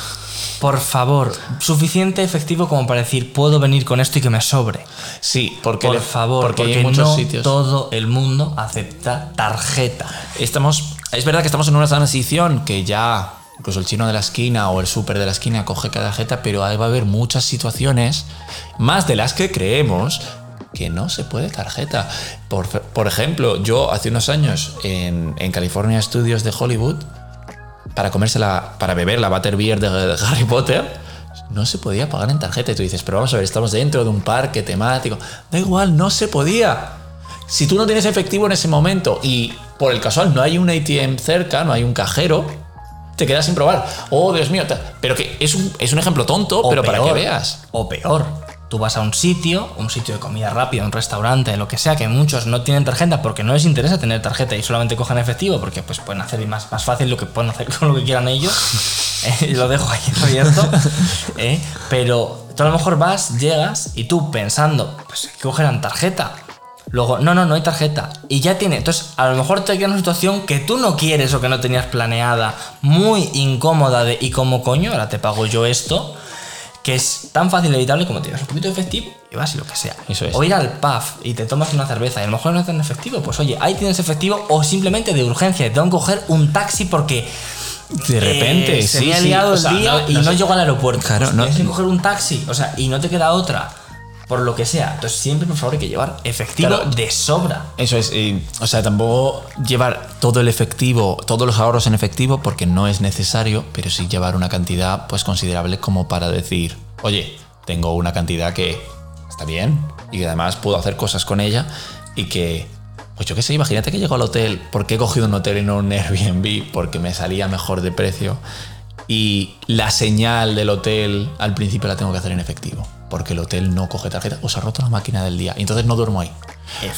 Por favor, suficiente efectivo como para decir, puedo venir con esto y que me sobre. Sí, porque, Por le- favor, porque, porque, hay muchos no sitios. todo el mundo acepta tarjeta. Estamos, es verdad que estamos en una transición que ya incluso el chino de la esquina o el súper de la esquina coge cada tarjeta, pero ahí va a haber muchas situaciones, más de las que creemos, que no se puede tarjeta. Por, por ejemplo, yo hace unos años en, en California Studios de Hollywood, para comérsela, para beber la Butterbeer de, de <laughs> Harry Potter, no se podía pagar en tarjeta. Y tú dices, pero vamos a ver, estamos dentro de un parque temático. Da igual, no se podía. Si tú no tienes efectivo en ese momento y por el casual no hay un ATM cerca, no hay un cajero, te quedas sin probar. Oh, Dios mío. Pero que es un, es un ejemplo tonto, O pero para que veas. O peor, tú vas a un sitio, un sitio de comida rápida, un restaurante, lo que sea, que muchos no tienen tarjeta porque no les interesa tener tarjeta y solamente cogen efectivo porque pues pueden hacer más, más fácil lo que pueden hacer <laughs> con lo que quieran ellos. <laughs> Eh, y lo dejo ahí abierto. eh, Pero tú a lo mejor vas, llegas y tú pensando, pues hay que cogerán tarjeta. Luego, no, no, no hay tarjeta. Y ya tiene. Entonces, a lo mejor te queda una situación que tú no quieres o que no tenías planeada, muy incómoda de ¿y cómo coño? Ahora te pago yo esto. Que es tan fácil y evitable como tienes un poquito de efectivo y vas y lo que sea. Eso es. O ir al pub y te tomas una cerveza y a lo mejor no es en efectivo. Pues oye, ahí tienes efectivo o simplemente de urgencia. y Tengo que coger un taxi porque. De repente, eh, se sí, me ha liado el sea, día no- y no llego al aeropuerto. Claro, Pues no- Tienes que coger un taxi. O sea, y no te queda otra. Por lo que sea. Entonces, siempre, por favor, hay que llevar efectivo Claro. de sobra. Eso es, y, o sea, tampoco llevar todo el efectivo, todos los ahorros en efectivo, porque no es necesario, pero sí llevar una cantidad pues considerable como para decir, oye, tengo una cantidad que está bien y que además puedo hacer cosas con ella y que, pues yo qué sé, imagínate que llego al hotel, ¿por qué he cogido un hotel y no un Airbnb? Porque me salía mejor de precio y la señal del hotel al principio la tengo que hacer en efectivo, porque el hotel no coge tarjeta o se ha roto la máquina del día y entonces no duermo ahí.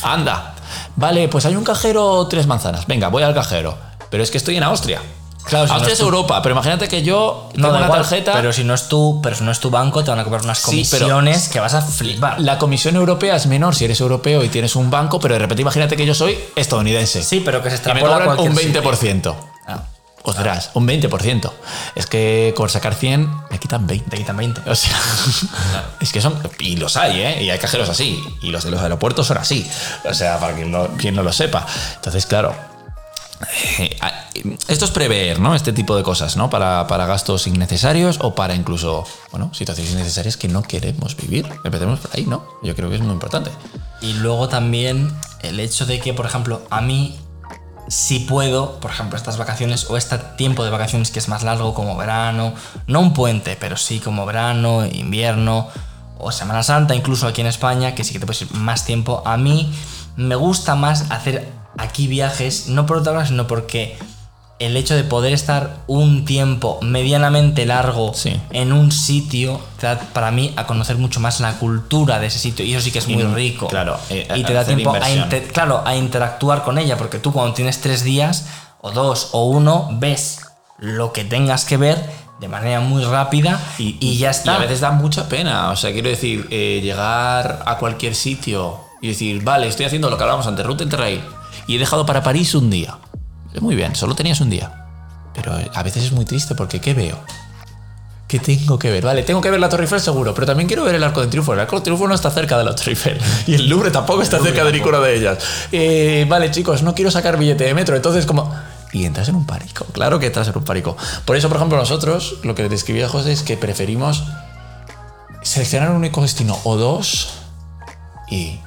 Anda, vale, pues hay un cajero tres manzanas. Venga, voy al cajero. Pero es que estoy en Austria. Claro, si no Austria es Europa, pero imagínate que yo No tengo una igual, tarjeta. Pero si no es tu, pero si no es tu banco, te van a cobrar unas Sí, pero- comisiones que vas a flipar. La comisión europea es menor si eres europeo y tienes un banco, pero de repente imagínate que yo soy estadounidense. Sí, pero que se y me extrapola cobran un cualquier sitio. 20%. Ah. O serás un 20%. Es que con sacar 100 me quitan 20. Te quitan 20. O sea, <laughs> es que son. Y los hay, ¿eh? Y hay cajeros así. Y los de los aeropuertos son así. O sea, para quien no, quien no lo sepa. Entonces, claro. eh, esto es prever, ¿no? Este tipo de cosas, ¿no? Para, para gastos innecesarios o para incluso, bueno, situaciones innecesarias que no queremos vivir. Empecemos por ahí, ¿no? Yo creo que es muy importante. Y luego también el hecho de que, por ejemplo, a mí si puedo, por ejemplo, estas vacaciones o este tiempo de vacaciones que es más largo como verano, no un puente, pero sí como verano, invierno o Semana Santa, incluso aquí en España, que sí que te puedes ir más tiempo, a mí me gusta más hacer aquí viajes, no por otra cosa, sino porque el hecho de poder estar un tiempo medianamente largo Sí. en un sitio te da para mí a conocer mucho más la cultura de ese sitio y eso sí que es muy Y, rico. claro, eh, y te da tiempo a, claro, interactuar con ella, porque tú cuando tienes tres días o dos o uno ves lo que tengas que ver de manera muy rápida y, ya está. Y a veces da mucha pena. O sea, quiero decir, eh, llegar a cualquier sitio y decir, vale, estoy haciendo lo que hablábamos antes, Ruta Interrail, y he dejado para París un día. Muy bien, solo tenías un día. Pero eh, a veces es muy triste porque ¿qué veo? ¿Qué tengo que ver? Vale, tengo que ver la Torre Eiffel seguro, pero también quiero ver el Arco de Triunfo. El Arco de Triunfo no está cerca de la Torre Eiffel <laughs> y el Louvre tampoco está cerca de ninguna de ellas. Eh, vale, chicos, no quiero sacar billete de metro, entonces como... Y entras en un pánico, claro que entras en un pánico. Por eso, por ejemplo, nosotros, lo que describía José es que preferimos seleccionar un único destino o dos y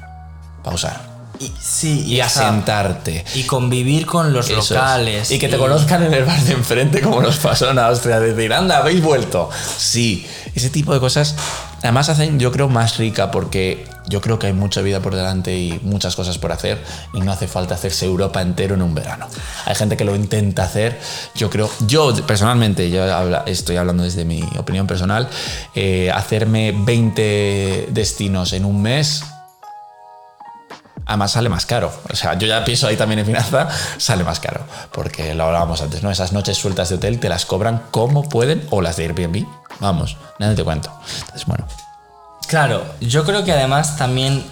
pausar. Y, sí, Y asentarte. Y convivir con los Eso locales. Y que te conozcan en el bar de enfrente como nos pasó en Austria. Decir, anda, habéis vuelto. Sí, ese tipo de cosas además hacen, yo creo, más rica porque yo creo que hay mucha vida por delante y muchas cosas por hacer y no hace falta hacerse Europa entero en un verano. Hay gente que lo intenta hacer. Yo creo, yo personalmente, yo habla- estoy hablando desde mi opinión personal, eh, hacerme 20 destinos en un mes Además sale más caro. O sea, yo ya pienso ahí también en finanza, sale más caro. Porque lo hablábamos antes, ¿no? Esas noches sueltas de hotel te las cobran como pueden o las de Airbnb. Vamos, nada te cuento. Entonces, bueno. Claro, yo creo que además también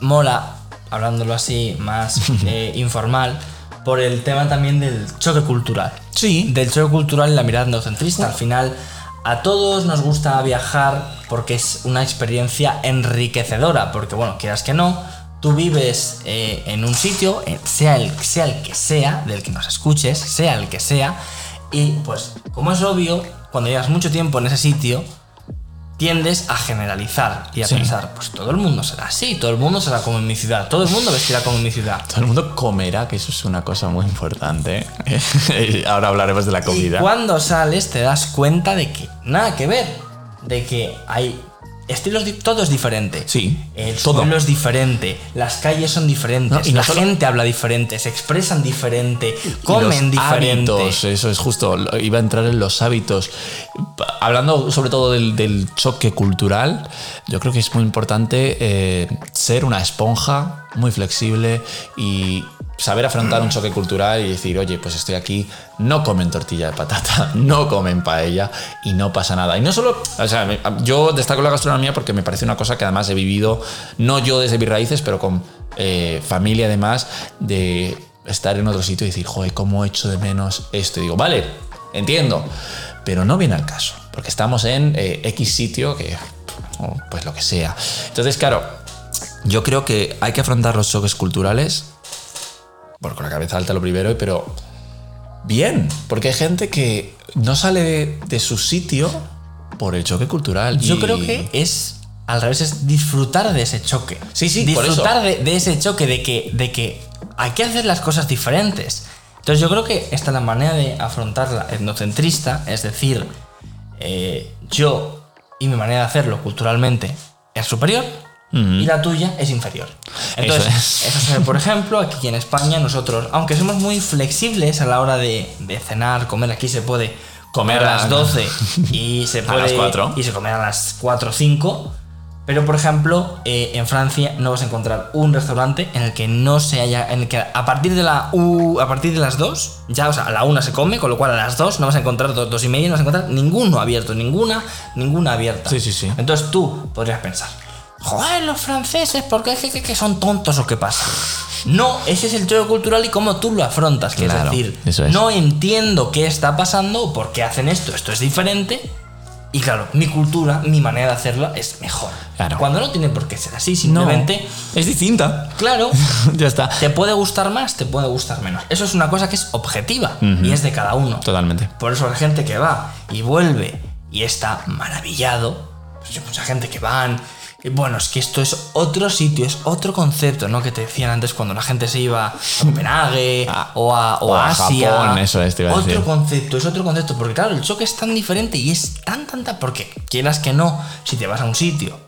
mola, hablándolo así más <laughs> eh, informal, por el tema también del choque cultural. Sí. Del choque cultural y la mirada endocentrista. Al final, a todos nos gusta viajar porque es una experiencia enriquecedora. Porque, bueno, quieras que no, tú vives eh, en un sitio, eh, sea el, sea el que sea, del que nos escuches, sea el que sea, y pues, como es obvio, cuando llevas mucho tiempo en ese sitio, tiendes a generalizar y a Sí. pensar, pues todo el mundo será así, todo el mundo será como en mi ciudad, todo el mundo vestirá como en mi ciudad. Todo el mundo comerá, que eso es una cosa muy importante. <laughs> Ahora hablaremos de la Y comida. cuando sales te das cuenta de que nada que ver, de que hay estilos, todo es diferente. Sí, El todo. suelo es diferente, las calles son diferentes, No, y no la solo- gente habla diferente, se expresan diferente, comen diferente. hábitos, eso es justo, iba a entrar en los hábitos. Hablando sobre todo del, del choque cultural, yo creo que es muy importante eh, ser una esponja muy flexible y saber afrontar un choque cultural y decir, oye, pues estoy aquí, no comen tortilla de patata, <laughs> no comen paella y no pasa nada. Y no solo, o sea, yo destaco la gastronomía porque me parece una cosa que además he vivido, no yo desde mis raíces, pero con eh, familia además, de estar en otro sitio y decir, joder, cómo echo de menos esto. Y digo, vale, entiendo, pero no viene al caso, porque estamos en eh, X sitio que, pues lo que sea. Entonces, claro, yo creo que hay que afrontar los choques culturales, bueno, con la cabeza alta lo primero, pero bien, porque hay gente que no sale de, de su sitio por el choque cultural. Yo y- creo que es al revés, es disfrutar de ese choque. Sí, sí, por disfrutar eso. de, de ese choque, de que, de que hay que hacer las cosas diferentes. Entonces yo creo que esta es la manera de afrontar la etnocentrista, es decir, eh, yo y mi manera de hacerlo culturalmente es superior y la tuya es inferior. Entonces, <laughs> Eso es. por ejemplo, aquí en España nosotros, aunque somos muy flexibles a la hora de, de cenar, comer, aquí se puede comer a las 12 <laughs> y se A puede las 4. y se come a las 4 o 5. Pero, por ejemplo, eh, en Francia no vas a encontrar un restaurante en el que no se haya. En el que a partir de la U, a partir de las 2, ya, o sea, a la 1 se come, con lo cual a las 2 no vas a encontrar dos, dos y media, no vas a encontrar ninguno abierto, ninguna, ninguna abierta. Sí, sí, sí. Entonces tú podrías pensar, joder, los franceses, porque es que, que son tontos o qué pasa. No, ese es el choque cultural y cómo tú lo afrontas. Que Claro, es decir, es. no entiendo qué está pasando, por qué hacen esto, esto es diferente. Y claro, mi cultura, mi manera de hacerla es mejor. Claro. Cuando no tiene por qué ser así, No, simplemente, es distinta. claro, <laughs> ya está. te puede gustar más, te puede gustar menos. Eso es una cosa que es objetiva y es de cada uno. Totalmente. Por eso hay gente que va y vuelve y está maravillado. Pues hay mucha gente que van. Y bueno, es que esto es otro sitio, es otro concepto, ¿no? Que te decían antes cuando la gente se iba a Copenhague Ah, o a, o o a Asia. Japón, eso es, te iba a Otro decir. concepto, es otro concepto. Porque claro, el choque es tan diferente y es tan, tan, tan. Porque quieras que no, si te vas a un sitio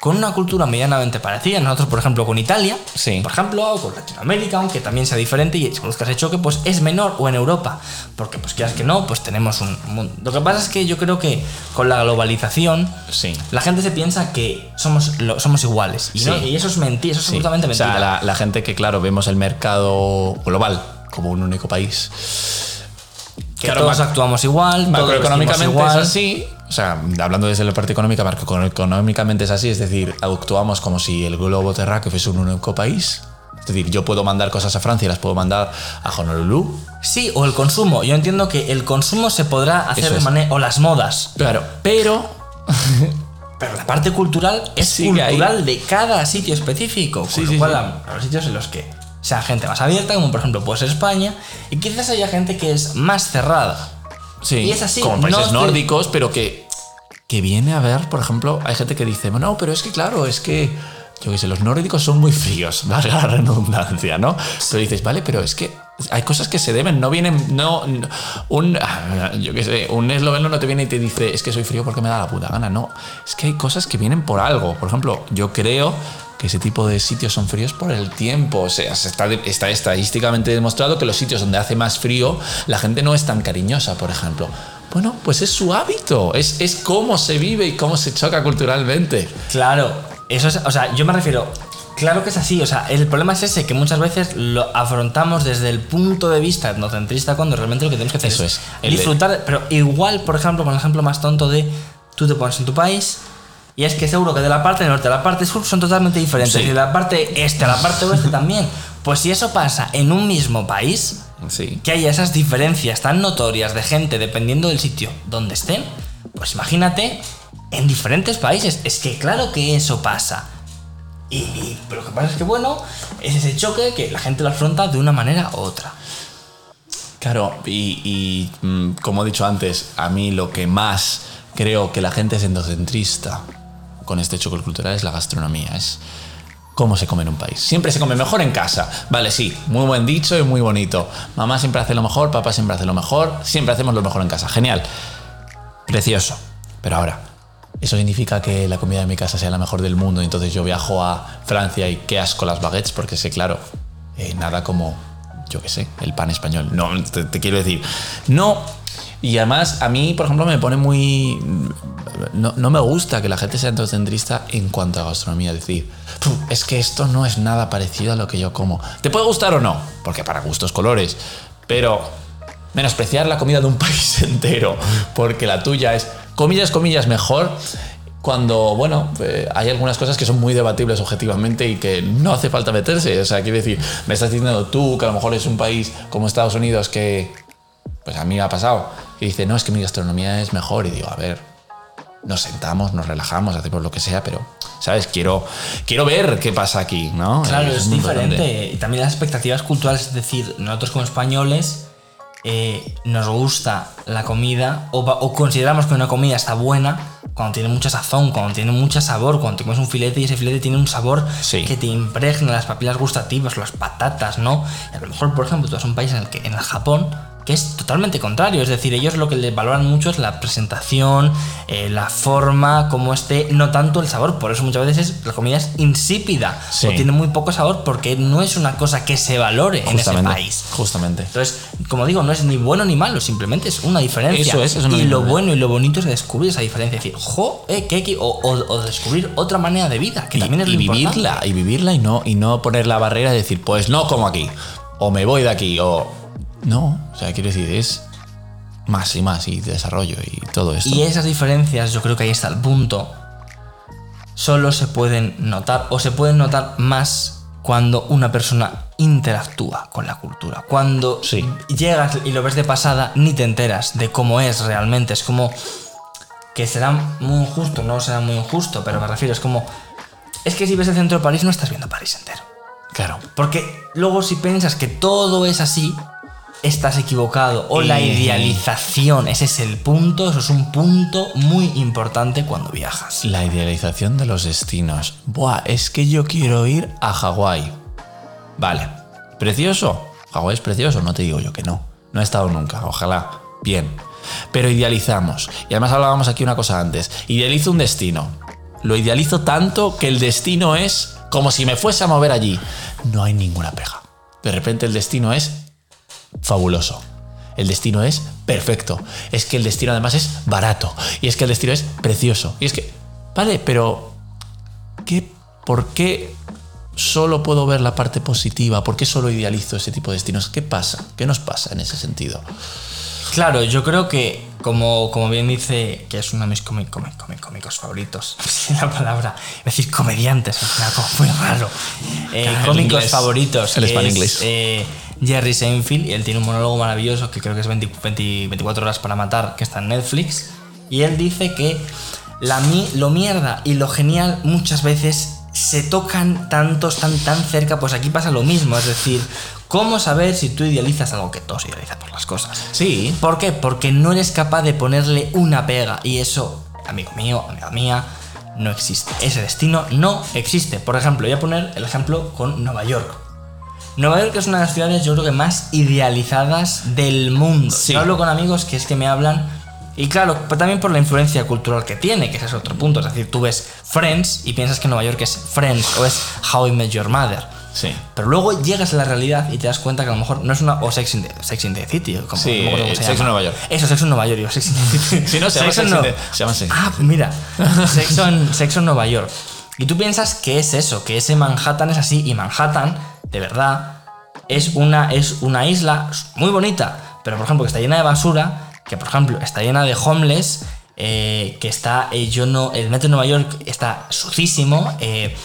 con una cultura medianamente parecida, nosotros, por ejemplo, con Italia, Sí. por ejemplo, o con Latinoamérica, aunque también sea diferente y buscas el choque, pues es menor o en Europa. Porque, pues quieras que no, pues tenemos un. mun- Lo que pasa es que yo creo que con la globalización, Sí. la gente se piensa que somos, lo- somos iguales. Y, Sí. no- y eso es mentira, eso es absolutamente O mentira. sea, la, la gente que, claro, vemos el mercado global como un único país. que claro, todos actuamos igual, Macroeconómicamente es así. O sea, hablando desde la parte económica, macroeconómicamente es así. Es decir, actuamos como si el globo terráqueo fuese un único país. Es decir, yo puedo mandar cosas a Francia y las puedo mandar a Honolulu. Sí, o el consumo. Yo entiendo que el consumo se podrá hacer Eso de es. manera. O las modas. Claro, pero <laughs> Pero la parte cultural es Sí cultural de cada sitio específico. Con Sí, lo sí, cual, a los sitios en los que sea gente más abierta, como por ejemplo puede ser España, y quizás haya gente que es más cerrada. Sí, Y es así, como países nórdicos, pero que, que viene a ver, por ejemplo, hay gente que dice, no, pero es que claro, es que, yo qué sé, los nórdicos son muy fríos, <laughs> valga la redundancia, ¿no? Pero dices, vale, pero es que hay cosas que se deben, no vienen, no, no- un, <laughs> yo qué sé, un esloveno no te viene y te dice, es que soy frío porque me da la puta gana, no, es que hay cosas que vienen por algo, por ejemplo, yo creo que ese tipo de sitios son fríos por el tiempo. O sea, se está, está estadísticamente demostrado que los sitios donde hace más frío, la gente no es tan cariñosa, por ejemplo. Bueno, pues es su hábito, es, es cómo se vive y cómo se choca culturalmente. Claro, eso es. O sea, yo me refiero. Claro que es así, o sea, el problema es ese, que muchas veces lo afrontamos desde el punto de vista etnocentrista cuando realmente lo que tenemos que hacer Eso es, es, el de- disfrutar, pero igual, por ejemplo, con el ejemplo más tonto de tú te pones en tu país y es que seguro que de la parte norte a la parte sur son totalmente diferentes Sí. y de la parte este a la parte oeste también. Pues si eso pasa en un mismo país, Sí. que haya esas diferencias tan notorias de gente dependiendo del sitio donde estén, pues imagínate en diferentes países. Es que claro que eso pasa. Y, y- pero lo que pasa es que, bueno, es ese choque que la gente lo afronta de una manera u otra. Claro, y, y, mm, como he dicho antes, a mí lo que más creo que la gente es endocentrista con este choque cultural es la gastronomía, es cómo se come en un país. Siempre se come mejor en casa. Vale, sí, muy buen dicho y muy bonito. Mamá siempre hace lo mejor, papá siempre hace lo mejor, siempre hacemos lo mejor en casa. Genial. Precioso. Pero ahora, ¿eso significa que la comida de mi casa sea la mejor del mundo entonces yo viajo a Francia y qué asco las baguettes? Porque sé, claro, eh, nada como, yo qué sé, el pan español. No, te quiero decir, no. Y además, a mí, por ejemplo, me pone muy. No, no me gusta que la gente sea endocentrista en cuanto a gastronomía. Decir, "Puf, es que esto no es nada parecido a lo que yo como. ¿Te puede gustar o no? Porque para gustos colores. Pero menospreciar la comida de un <laughs> país entero porque la tuya es, comillas, comillas, mejor. Cuando, bueno, eh, hay algunas cosas que son muy debatibles objetivamente y que no hace falta meterse. O sea, quiero decir, me estás diciendo tú que a lo mejor es un país como Estados Unidos que, pues a mí me ha pasado, y dice, no, es que mi gastronomía es mejor. Y digo, a ver, nos sentamos, nos relajamos, hacemos lo que sea, pero, ¿sabes? Quiero, quiero ver qué pasa aquí, ¿no? Claro, es, diferente. importante. Y también las expectativas culturales, es decir, nosotros como españoles eh, nos gusta la comida o, consideramos que una comida está buena cuando tiene mucha sazón, cuando tiene mucho sabor, cuando te comes un filete y ese filete tiene un sabor Sí. que te impregna las papilas gustativas, las patatas, ¿no? Y a lo mejor, por ejemplo, tú vas a un país en el que en el Japón que es totalmente contrario, es decir, ellos lo que les valoran mucho es la presentación, eh, la forma, cómo esté, no tanto el sabor, por eso muchas veces es- la comida es insípida Sí. o tiene muy poco sabor porque no es una cosa que se valore en ese país. Justamente. Entonces, como digo, no es ni bueno ni malo, simplemente es una diferencia. Eso es, es una y lo bueno y lo bonito es descubrir esa diferencia. Es decir, jo, eh, qué equi- o, o- o descubrir otra manera de vida, que y, también es y lo importante. vivirla, y vivirla y no, y no poner la barrera de decir, pues no como aquí, o me voy de aquí, o. No, o sea, quiero decir, es más y más, y desarrollo y todo esto. Y esas diferencias, yo creo que ahí está el punto. solo se pueden notar o se pueden notar más cuando una persona interactúa con la cultura. Cuando Sí. llegas y lo ves de pasada, ni te enteras de cómo es realmente. Es como que será muy injusto, no será muy injusto, pero me refiero, es como... Es que si ves el centro de París no estás viendo París entero. Claro. Porque luego si piensas que todo es así, estás equivocado. O la Y- idealización, ese es el punto, eso es un punto muy importante cuando viajas. La idealización de los destinos. Buah, es que yo quiero ir a Hawái. Vale. ¿Precioso? Hawái es precioso, no te digo yo que no. No he estado nunca, ojalá. Bien. Pero idealizamos. Y además hablábamos aquí una cosa antes. Idealizo un destino. Lo idealizo tanto que el destino es como si me fuese a mover allí. No hay ninguna pega. De repente el destino es fabuloso. El destino es perfecto. Es que el destino además es barato. Y es que el destino es precioso. Y es que, vale, pero ¿qué, ¿por qué solo puedo ver la parte positiva? ¿Por qué solo idealizo ese tipo de destinos? ¿Qué pasa? ¿Qué nos pasa en ese sentido? Claro, yo creo que, como, como bien dice, que es uno de mis cómic- cómic- cómic- cómicos favoritos, <laughs> la palabra, es decir, comediantes, es cosa muy raro. Eh, Claro, cómicos inglés, favoritos. el que span es, inglés. eh, Jerry Seinfeld, y él tiene un monólogo maravilloso que creo que es 20 20 24 horas para matar, que está en Netflix. Y él dice que la, lo mierda y lo genial muchas veces se tocan tanto, están tan cerca, pues aquí pasa lo mismo. Es decir, ¿cómo saber si tú idealizas algo que todos idealizan por las cosas? Sí. ¿Por qué? Porque no eres capaz de ponerle una pega. Y eso, amigo mío, amiga mía, no existe. Ese destino no existe. Por ejemplo, voy a poner el ejemplo con Nueva York. Nueva York es una de las ciudades, yo creo que más idealizadas del mundo. Sí. Yo hablo con amigos que es que me hablan. Y claro, también por la influencia cultural que tiene, que ese es otro punto. Es decir, tú ves Friends y piensas que Nueva York es Friends o es How I Met Your Mother. Sí. Pero luego llegas a la realidad y te das cuenta que a lo mejor no es una. O Sex in the, Sex in the City. Como, Sí, cómo se Sex in llama. Nueva York. Eso, Sexo en Nueva York. Yo, Sex in the City. <laughs> Sí, no, se llama Sexo en No- se llama Sex Ah, mira. Sexo en, Sexo en Nueva York. Y tú piensas que es eso, que ese Manhattan es así. Y Manhattan, de verdad, es una, es una isla muy bonita. Pero por ejemplo, que está llena de basura. Que por ejemplo, está llena de homeless. eh, que está. eh, yo no. El metro de Nueva York está sucísimo. eh,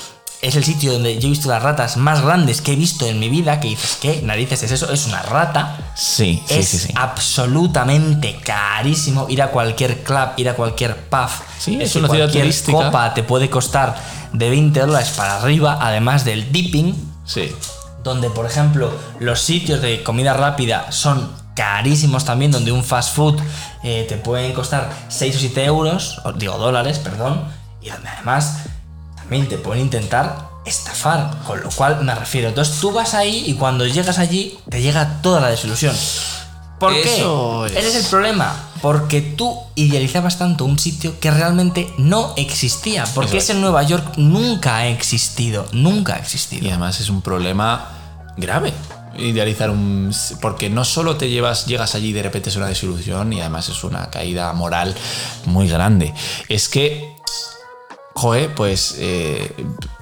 es el sitio donde yo he visto las ratas más grandes que he visto en mi vida. Que dices, ¿qué narices es eso? Es una rata. Sí, sí, es sí, sí. absolutamente carísimo ir a cualquier club, ir a cualquier pub. Sí, es una ciudad cualquier turística. copa te puede costar de 20 dólares para arriba, además del dipping, Sí. donde por ejemplo los sitios de comida rápida son carísimos también, donde un fast food eh, te pueden costar 6 o 7 euros, digo dólares, perdón, y donde además también te pueden intentar estafar, con lo cual me refiero. Entonces tú vas ahí y cuando llegas allí te llega toda la desilusión. ¿Por Eso qué? es. Ese es el problema. Porque tú idealizabas tanto un sitio que realmente no existía. Porque Eso es. ese Nueva York nunca ha existido. Nunca ha existido. Y además es un problema grave. Idealizar un. Porque no solo te llevas, llegas allí y de repente es una desilusión y además es una caída moral muy grande. Es que. Joe, pues eh,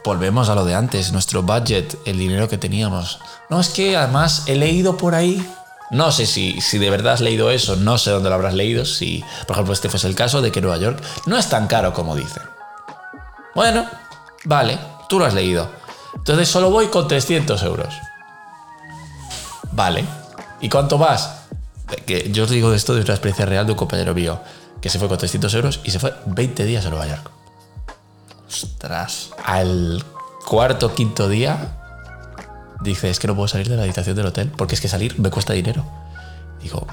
volvemos a lo de antes, nuestro budget, el dinero que teníamos. No, es que además he leído por ahí, no sé si, si de verdad has leído eso, no sé dónde lo habrás leído, si por ejemplo este fuese el caso de que Nueva York no es tan caro como dicen. Bueno, vale, tú lo has leído. Entonces solo voy con 300 euros. Vale. ¿Y cuánto vas? Que yo os digo esto de una experiencia real de un compañero mío que se fue con 300 euros y se fue 20 días a Nueva York. Ostras. Al cuarto, quinto día, dice, es que no puedo salir de la habitación del hotel porque es que salir me cuesta dinero. Digo,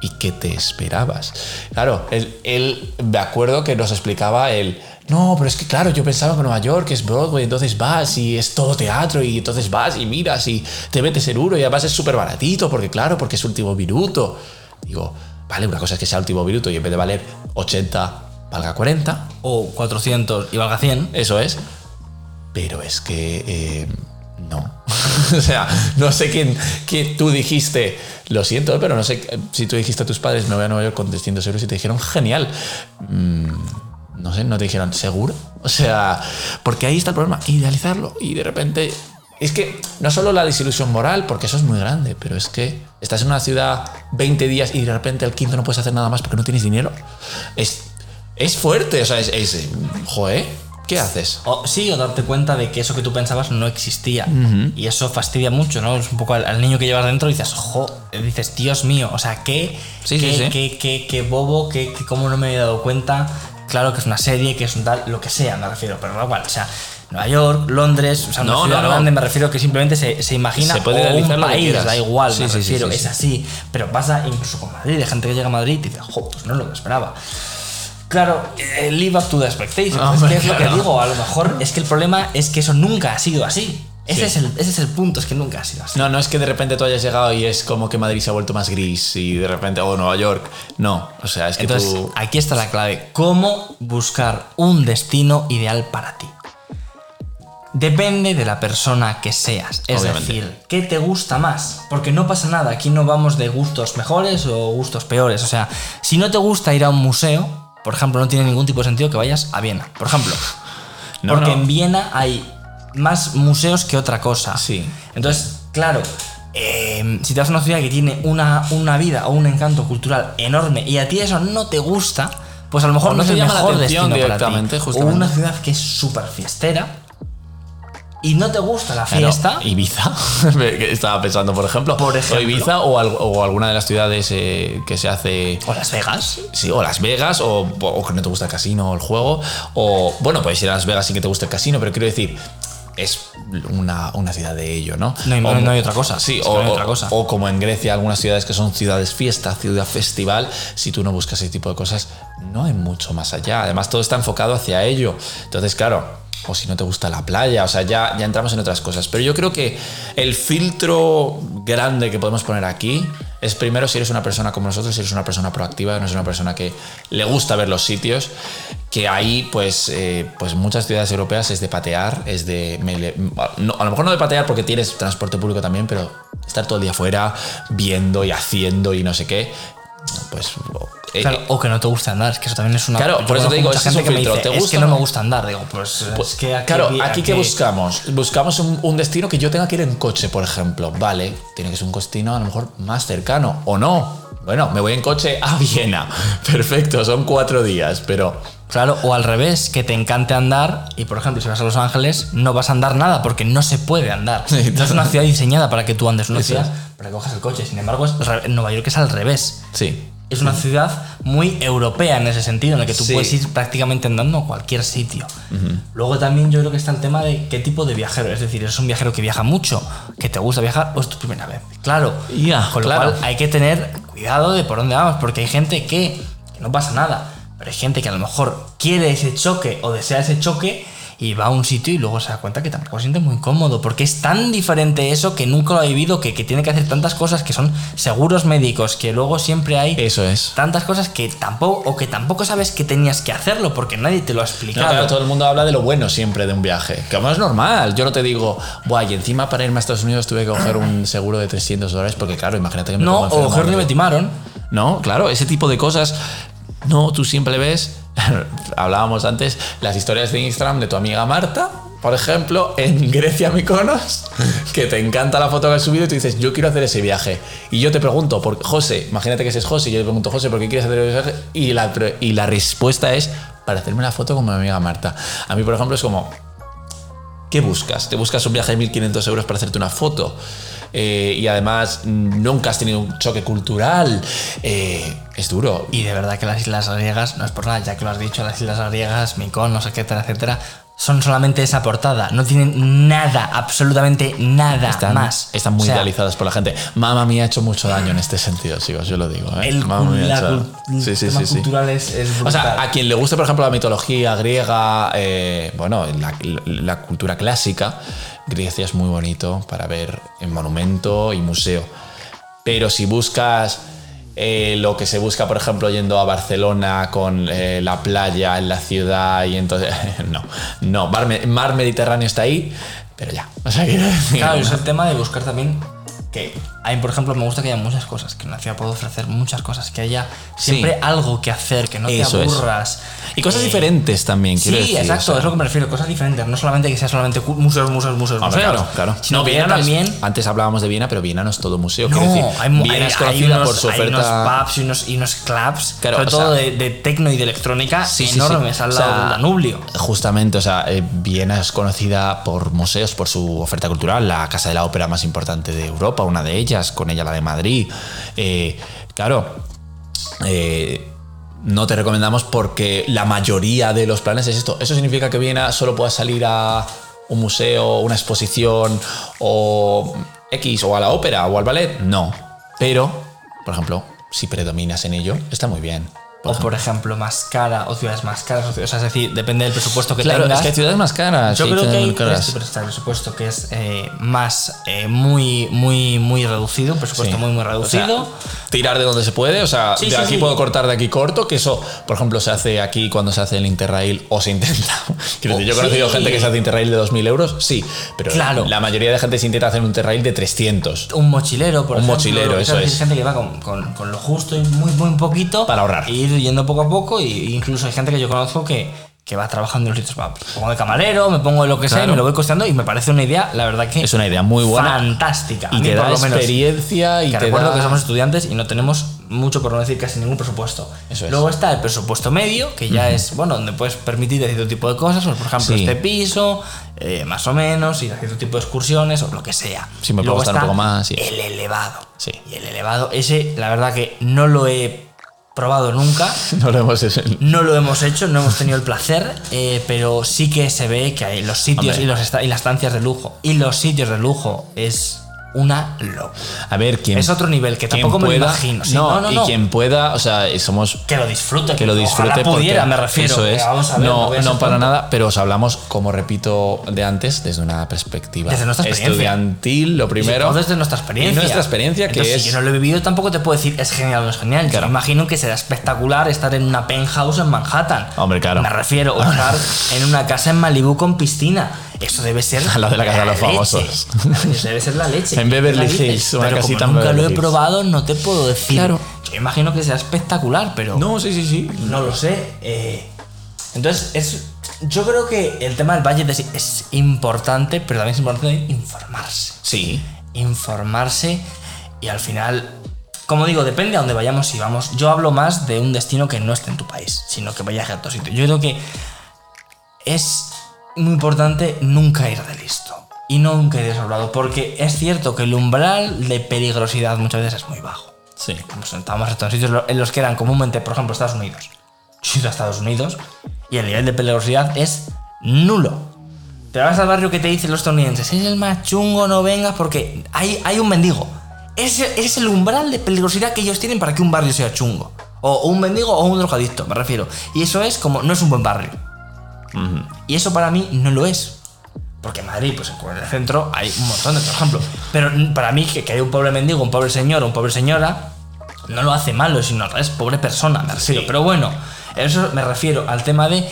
¿y qué te esperabas? Claro, él, él me acuerdo que nos explicaba él, no, pero es que claro, yo pensaba que Nueva York es Broadway, entonces vas y es todo teatro y entonces vas y miras y te metes en uno y además es súper baratito porque claro, porque es último minuto. Digo, vale, una cosa es que sea último minuto y en vez de valer 80, valga 40, O 400 y valga 100. eso es. Pero es que eh, no. <laughs> o sea, no sé quién, tú dijiste, lo siento, pero no sé si tú dijiste a tus padres, me voy a Nueva York con 300 euros y te dijeron, genial. Mm, no sé, no te dijeron, ¿seguro? O sea, porque ahí está el problema, idealizarlo. Y de repente, es que no solo la desilusión moral, porque eso es muy grande, pero es que estás en una ciudad 20 días y de repente al quinto no puedes hacer nada más porque no tienes dinero. Es, es fuerte, o sea, es, es joder, ¿qué haces? O, sí, o darte cuenta de que eso que tú pensabas no existía. Y eso fastidia mucho, ¿no? Es un poco al, al niño que llevas dentro y dices, jo, dices, Dios mío, o sea, qué, Sí, sí, qué, sí. qué- qué- qué bobo, qué, cómo no me había dado cuenta. Claro que es una serie, que es un tal, lo que sea, me refiero, pero da igual, o sea, Nueva York, Londres, o sea, No, no, no. grande, me refiero que simplemente se, se imagina Se puede o un país, da igual, Sí, me sí, sí, refiero, sí, es sí. así. Pero pasa incluso con Madrid, hay gente que llega a Madrid y dice, jo, pues no lo esperaba. Claro, eh, live up to the expectations. Es que es lo que digo, a lo mejor es que el problema es que eso nunca ha sido así. Ese, Sí. es el, ese es el punto, es que nunca ha sido así. No, no es que de repente tú hayas llegado y es como que Madrid se ha vuelto más gris y de repente, o Nueva York. No, o sea, es que Entonces, tú. aquí está la clave. ¿Cómo buscar un destino ideal para ti? Depende de la persona que seas. Es Obviamente. decir, ¿qué te gusta más? Porque no pasa nada. Aquí no vamos de gustos mejores o gustos peores. O sea, si no te gusta ir a un museo, por ejemplo, no tiene ningún tipo de sentido que vayas a Viena. Por ejemplo. No, porque no. en Viena hay más museos que otra cosa. Sí. Entonces, claro, eh, si te vas a una ciudad que tiene una, una vida o un encanto cultural enorme y a ti eso no te gusta, pues a lo mejor O no, te el llama la mejor atención destino para ti. directamente, O una ciudad que es súper fiestera y no te gusta la Claro, fiesta. Ibiza, <laughs> estaba pensando, por ejemplo. Por ejemplo. O Ibiza o, al- o alguna de las ciudades eh, que se hace. O Las Vegas. Sí, o Las Vegas, o, o que no te gusta el casino o el juego. O, bueno, puedes ir a Las Vegas sin que te guste el casino, pero quiero decir, es una, una ciudad de ello, ¿no? No hay- O- no hay otra cosa, Sí, no o- otra cosa. o como en Grecia, algunas ciudades que son ciudades fiesta, ciudad festival, si tú no buscas ese tipo de cosas, no hay mucho más allá. Además, todo está enfocado hacia ello. Entonces, claro. O si no te gusta la playa, o sea, ya, ya entramos en otras cosas. Pero yo creo que el filtro grande que podemos poner aquí es primero si eres una persona como nosotros, si eres una persona proactiva, no eres una persona que le gusta ver los sitios, que ahí pues, eh, pues muchas ciudades europeas es de patear, es de... no, a lo mejor no de patear porque tienes transporte público también, pero estar todo el día fuera viendo y haciendo y no sé qué, pues... eh, Claro, o que no te gusta andar, es que eso también es una. Claro, por eso te digo, es gente que me dice, ¿te es gusta que no me no?" gusta andar. Digo, pues, es que aquí. Claro, vi- aquí que buscamos, buscamos un, un destino que yo tenga que ir en coche, por ejemplo. Vale, tiene que ser un destino a lo mejor más cercano, o no. Bueno, me voy en coche a Viena. <laughs> Perfecto, son cuatro días, pero Claro, o al revés, que te encante andar y, por ejemplo, si vas a Los Ángeles, no vas a andar nada porque no se puede andar. Sí, no es una ciudad diseñada para que tú andes, una ciudad para que cojas el coche. Sin embargo, es. Nueva York es al revés. sí. Es una ciudad muy europea en ese sentido, en el que tú Sí. puedes ir prácticamente andando a cualquier sitio. Luego también yo creo que está el tema de qué tipo de viajero. Es decir, ¿eres un viajero que viaja mucho, que te gusta viajar o es tu primera vez? Claro. Con lo claro. cual hay que tener cuidado de por dónde vamos, porque hay gente que, que no pasa nada, pero hay gente que a lo mejor quiere ese choque o desea ese choque y va a un sitio y luego se da cuenta que tampoco se siente muy cómodo, porque es tan diferente eso que nunca lo ha vivido, que, que tiene que hacer tantas cosas que son seguros médicos, que luego siempre hay Eso es. tantas cosas que tampoco o que tampoco sabes que tenías que hacerlo porque nadie te lo ha No, explicado. claro, todo el mundo habla de lo bueno siempre de un viaje. Que además es normal. Yo no te digo, Buah, y encima para irme a Estados Unidos tuve que coger un <clears throat> seguro de 300 dólares, porque claro, imagínate que me no, o algo. me timaron. No, claro, ese tipo de cosas. No, tú siempre ves, <laughs> hablábamos antes, las historias de Instagram de tu amiga Marta, por ejemplo, en <laughs> Grecia Mykonos, que te encanta la foto que has subido y tú dices, yo quiero hacer ese viaje. Y yo te pregunto, por, José, imagínate que ese es José, y yo le pregunto, José, ¿por qué quieres hacer ese viaje? Y la, y la respuesta es, para hacerme una foto con mi amiga Marta. A mí, por ejemplo, es como, ¿Qué buscas? ¿Te buscas un viaje de 1.500 euros para hacerte una foto? Eh, y además nunca has tenido un choque cultural. Eh, es duro. Y de verdad que las islas griegas, no es por nada, ya que lo has dicho, las islas griegas, Mykonos, etcétera, etcétera, son solamente esa portada. No tienen nada, absolutamente nada están, más. están muy O sea, idealizadas por la gente. Mamma mía ha hecho mucho daño en este sentido, chicos, yo lo digo. ¿eh? El, Mamma Mía ha la hecho- cul- el Sí, sí, tema sí, cultural es, es O brutal. sea, a quien le guste, por ejemplo, la mitología griega, eh, bueno, la, la cultura clásica, Grecia es muy bonito para ver en monumento y museo. Pero si buscas eh, lo que se busca, por ejemplo, yendo a Barcelona con eh, la playa en la ciudad y entonces... <laughs> no, no, mar, me- mar Mediterráneo está ahí, pero ya. O sea, decir, Claro, es el <laughs> tema de buscar también que A mí, por ejemplo, me gusta que haya muchas cosas, que una ciudad puede ofrecer muchas cosas, que haya siempre algo que hacer, que no te Eso es. aburras. Y cosas Eh, diferentes también, Sí, quiero decir. o exacto, sea. es lo que me refiero, cosas diferentes, no solamente que sea solamente museos, museos, museos, Hombre, museos. claro, claro. Sino No, Viena no es- también antes hablábamos de Viena, pero Viena no es todo museo. no, decir, hay, Viena hay- es hay conocida unos, por su hay unos oferta. pubs y unos, y unos clubs, Claro, sobre o todo sea- de, de tecno y de electrónica Sí, sí, sí. enormes al O lado sea, del Danubio. Justamente, o sea, eh, Viena es conocida por museos, por su oferta cultural, la casa de la ópera más importante de Europa, una de ellas, con ella la de Madrid. Eh, claro, eh, no te recomendamos porque la mayoría de los planes es esto. ¿Eso significa que Viena solo pueda salir a un museo, una exposición o X o a la ópera o al ballet? No. Pero, por ejemplo, si predominas en ello, está muy bien. O por ejemplo, más cara, o ciudades más caras, o sea, es decir, depende del presupuesto que Claro, tengas. es que hay ciudades más caras. Yo sí, creo que hay tres tipos de presupuesto que es eh, más eh, muy, muy, muy reducido, un presupuesto Sí. muy, muy O sea, reducido. tirar de donde se puede, o sea, Sí, de aquí puedo cortar, de aquí corto, que eso, por ejemplo, se hace aquí cuando se hace el Interrail o se intenta. <laughs> Quiero decir, yo he Oh, conocido gente que se hace Interrail de 2.000 euros, sí, pero Claro. la mayoría de gente se intenta hacer un Interrail de 300. un mochilero, por Un ejemplo. mochilero, es eso es. gente que va con, con- con lo justo y muy, muy poquito. Para ahorrar. Yendo poco a poco. Y incluso hay gente que yo conozco que, que va trabajando en los. Va, me pongo de camarero, me pongo de lo que sea, y Claro. me lo voy costeando y me parece una idea, la verdad que. Es una idea muy buena. Fantástica. Y te da experiencia y que te recuerdo da... que somos estudiantes y no tenemos mucho por no decir casi ningún presupuesto. Eso es. Luego está el presupuesto medio, que ya es, bueno, donde puedes permitir cierto tipo de cosas, pues, por ejemplo, Sí. este piso, eh, más o menos, a cierto tipo de excursiones o lo que sea. Sí, me puede Luego costar un poco más, sí. El elevado. Sí. Y el elevado, ese, la verdad que no lo he probado nunca. <laughs> No lo hemos hecho. No lo hemos hecho, no hemos tenido el placer, eh, pero sí que se ve que hay los sitios Hombre. y, los esta- y las estancias de lujo. Y los sitios de lujo es una locura. A ver, quien... Es otro nivel que tampoco me lo imagino. Sí, no, no, no, y no. quien pueda, o sea, somos Que lo disfrute. que lo disfrute Ojalá pudiera, me refiero. Eso es. vamos a ver, no, no para nada, pero os hablamos, como repito de antes, desde una perspectiva Desde nuestra experiencia. estudiantil, lo primero. Desde nuestra experiencia. Y nuestra experiencia, que Entonces, es. Si yo no lo he vivido, tampoco te puedo decir es genial o no es genial. Yo me imagino que será espectacular estar en una penthouse en Manhattan. Hombre, claro. Me refiero, o estar <laughs> en una casa en Malibu con piscina. Eso debe ser. <laughs> Lado de la casa de los leche. famosos. Eso debe ser la leche. En Beverly. Hills, una Pero como casita en nunca lo he probado, no te puedo decir. Claro. Yo imagino que será espectacular, pero. No, sí, sí, sí. No lo sé. eh, entonces, es, yo creo que el tema del budget es, es importante, pero también es importante informarse. Sí. Informarse y al final, como digo, depende a dónde vayamos si vamos. Yo hablo más de un destino que no esté en tu país, sino que vayas a otro sitio. Yo creo que es muy importante nunca ir de listo. Y nunca ir de sobrado, porque es cierto que el umbral de peligrosidad muchas veces es muy bajo. Sí. Estábamos en sitios en los que eran comúnmente, por ejemplo, Estados Unidos. Yo a Estados Unidos y el nivel de peligrosidad es nulo. Te vas al barrio que te dicen los estadounidenses, es el más chungo, no vengas porque hay, hay un mendigo. Ese es el umbral de peligrosidad que ellos tienen para que un barrio sea chungo. O un mendigo o un drogadicto, me refiero. Y eso es como, no es un buen barrio. Y eso para mí no lo es. Porque en Madrid, pues en el centro, hay un montón de, por ejemplo. Pero para mí, que, que hay un pobre mendigo, un pobre señor o un pobre señora, no lo hace malo, sino es pobre persona, me refiero. Pero bueno, eso me refiero al tema de.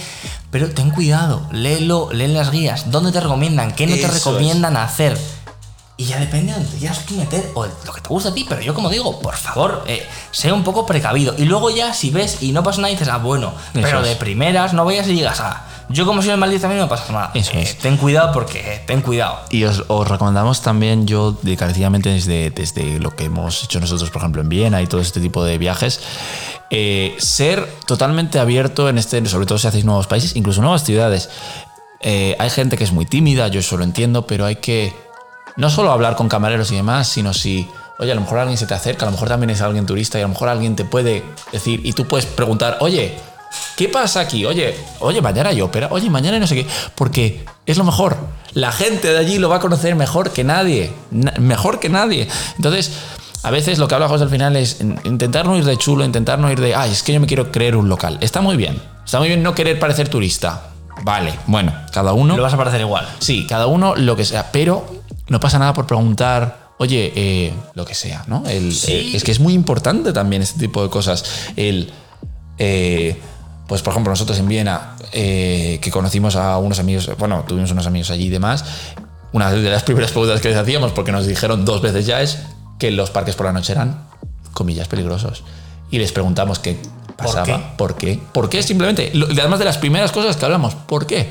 Pero ten cuidado, léelo, lee las guías. ¿Dónde te recomiendan? ¿Qué no te recomiendan hacer? Y ya depende de donde te quieras tú meter o lo que te gusta a ti, pero yo como digo, por favor, eh, sé un poco precavido. Y luego ya si ves y no pasa nada, dices, ah, bueno, Eso pero es. de primeras no vayas y digas, ah, yo como soy el maldito también no pasa nada. Eso Eh, es. Ten cuidado porque, eh, ten cuidado. Y os, os recomendamos también, yo encarecidamente desde, desde lo que hemos hecho nosotros, por ejemplo, en Viena y todo este tipo de viajes, eh, ser totalmente abierto en este, sobre todo si hacéis nuevos países, incluso nuevas ciudades. Hay gente que es muy tímida, yo eso lo entiendo, pero hay que no solo hablar con camareros y demás, sino si, oye, a lo mejor alguien se te acerca, a lo mejor también es alguien turista y a lo mejor alguien te puede decir y tú puedes preguntar, oye, ¿qué pasa aquí? Oye, oye, mañana hay ópera, oye, mañana hay no sé qué, porque es lo mejor. La gente de allí lo va a conocer mejor que nadie, na- mejor que nadie. Entonces, a veces lo que habla José al final es in- intentar no ir de chulo, intentar no ir de, ay, es que yo me quiero creer un local. Está muy bien, está muy bien no querer parecer turista. Vale, bueno, cada uno. Lo vas a parecer igual. Sí, cada uno lo que sea, pero no pasa nada por preguntar, oye, eh, lo que sea, ¿no? El, Sí. eh, es que es muy importante también este tipo de cosas. El, eh, pues por ejemplo, nosotros en Viena, eh, que conocimos a unos amigos, bueno, tuvimos unos amigos allí y demás, una de las primeras preguntas que les hacíamos, porque nos dijeron dos veces ya es, que los parques por la noche eran, comillas, peligrosos. Y les preguntamos qué pasaba, qué? por qué, por qué simplemente. Además de las primeras cosas que hablamos, ¿por qué?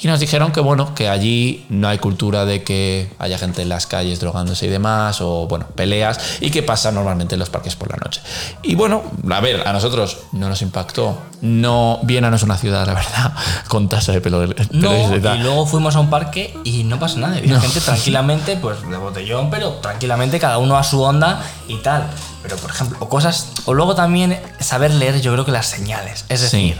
Y nos dijeron que bueno, que allí no hay cultura de que haya gente en las calles drogándose y demás, o bueno, peleas, y que pasa normalmente en los parques por la noche. Y bueno, a ver, a nosotros no nos impactó. No, Viena no es una ciudad, la verdad, <laughs> con tasa de pelo. No, y luego fuimos a un parque y no pasa nada. Había gente tranquilamente, pues de botellón, pero tranquilamente cada uno a su onda y tal. Pero, por ejemplo, o cosas. O luego también saber leer, yo creo que las señales. Es decir,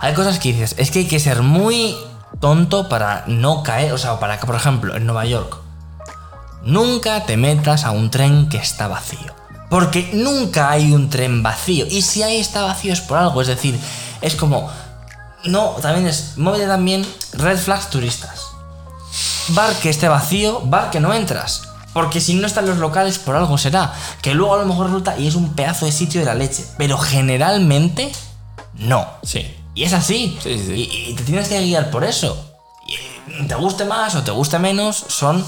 hay cosas que dices, es que hay que ser muy tonto para no caer. O sea, para que, por ejemplo, en Nueva York, nunca te metas a un tren que está vacío. Porque nunca hay un tren vacío. Y si ahí está vacío es por algo. Es decir, es como. No, también es. Móvil también red flags turistas. Bar que esté vacío, bar que no entras. Porque si no están los locales, por algo será. Que luego a lo mejor resulta y es un pedazo de sitio de la leche. Pero generalmente, no. Sí. Y es así. Sí, sí. Y, y te tienes que guiar por eso. Y te guste más o te guste menos, son,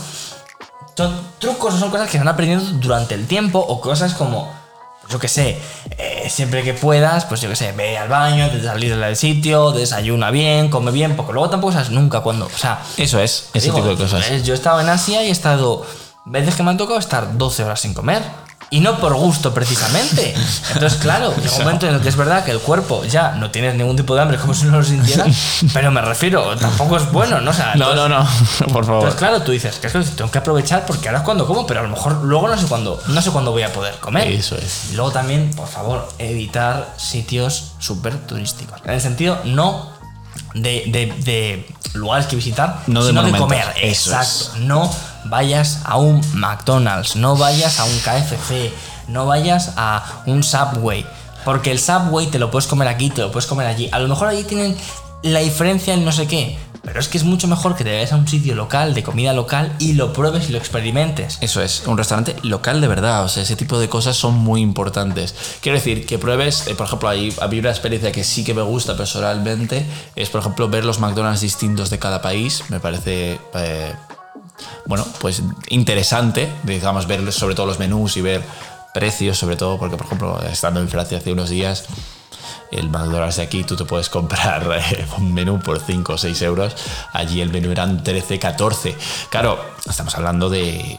son trucos o son cosas que se van aprendiendo durante el tiempo o cosas como, pues yo qué sé, eh, siempre que puedas, pues yo qué sé, ve al baño, de salir del sitio, desayuna bien, come bien, porque luego tampoco sabes nunca cuándo. O sea, Eso es, ese digo, tipo de cosas. Yo he estado en Asia y he estado veces que me han tocado estar 12 horas sin comer. Y no por gusto, precisamente. Entonces, claro, llega un momento en el que es verdad que el cuerpo ya no tienes ningún tipo de hambre como si no lo sintieras, pero me refiero, tampoco es bueno, ¿no? O sea, No, entonces- no, no, <laughs> por favor. Entonces, claro, tú dices, que es que tengo que aprovechar porque ahora es cuando como, pero a lo mejor luego no sé cuándo, no sé cuándo voy a poder comer. Eso es. Y luego también, por favor, evitar sitios súper turísticos. En el sentido, no de, de- de lugares que visitar, No de sino de monumentos. comer. Eso Exacto. No vayas a un McDonald's, no vayas a un KFC, no vayas a un Subway. Porque el Subway te lo puedes comer aquí, te lo puedes comer allí. A lo mejor allí tienen la diferencia en no sé qué. Pero es que es mucho mejor que te vayas a un sitio local, de comida local, y lo pruebes y lo experimentes. Eso es, un restaurante local de verdad, o sea, ese tipo de cosas son muy importantes. Quiero decir, que pruebes, eh, por ejemplo, ahí había una experiencia que sí que me gusta personalmente, es por ejemplo ver los McDonald's distintos de cada país, me parece, eh, bueno, pues interesante, digamos, ver sobre todo los menús y ver precios, sobre todo, porque por ejemplo, estando en Francia hace unos días, el McDonald's de aquí tú te puedes comprar <laughs> eh, un menú por 5 o 6 euros. Allí el menú eran 13, 14. Claro, estamos hablando de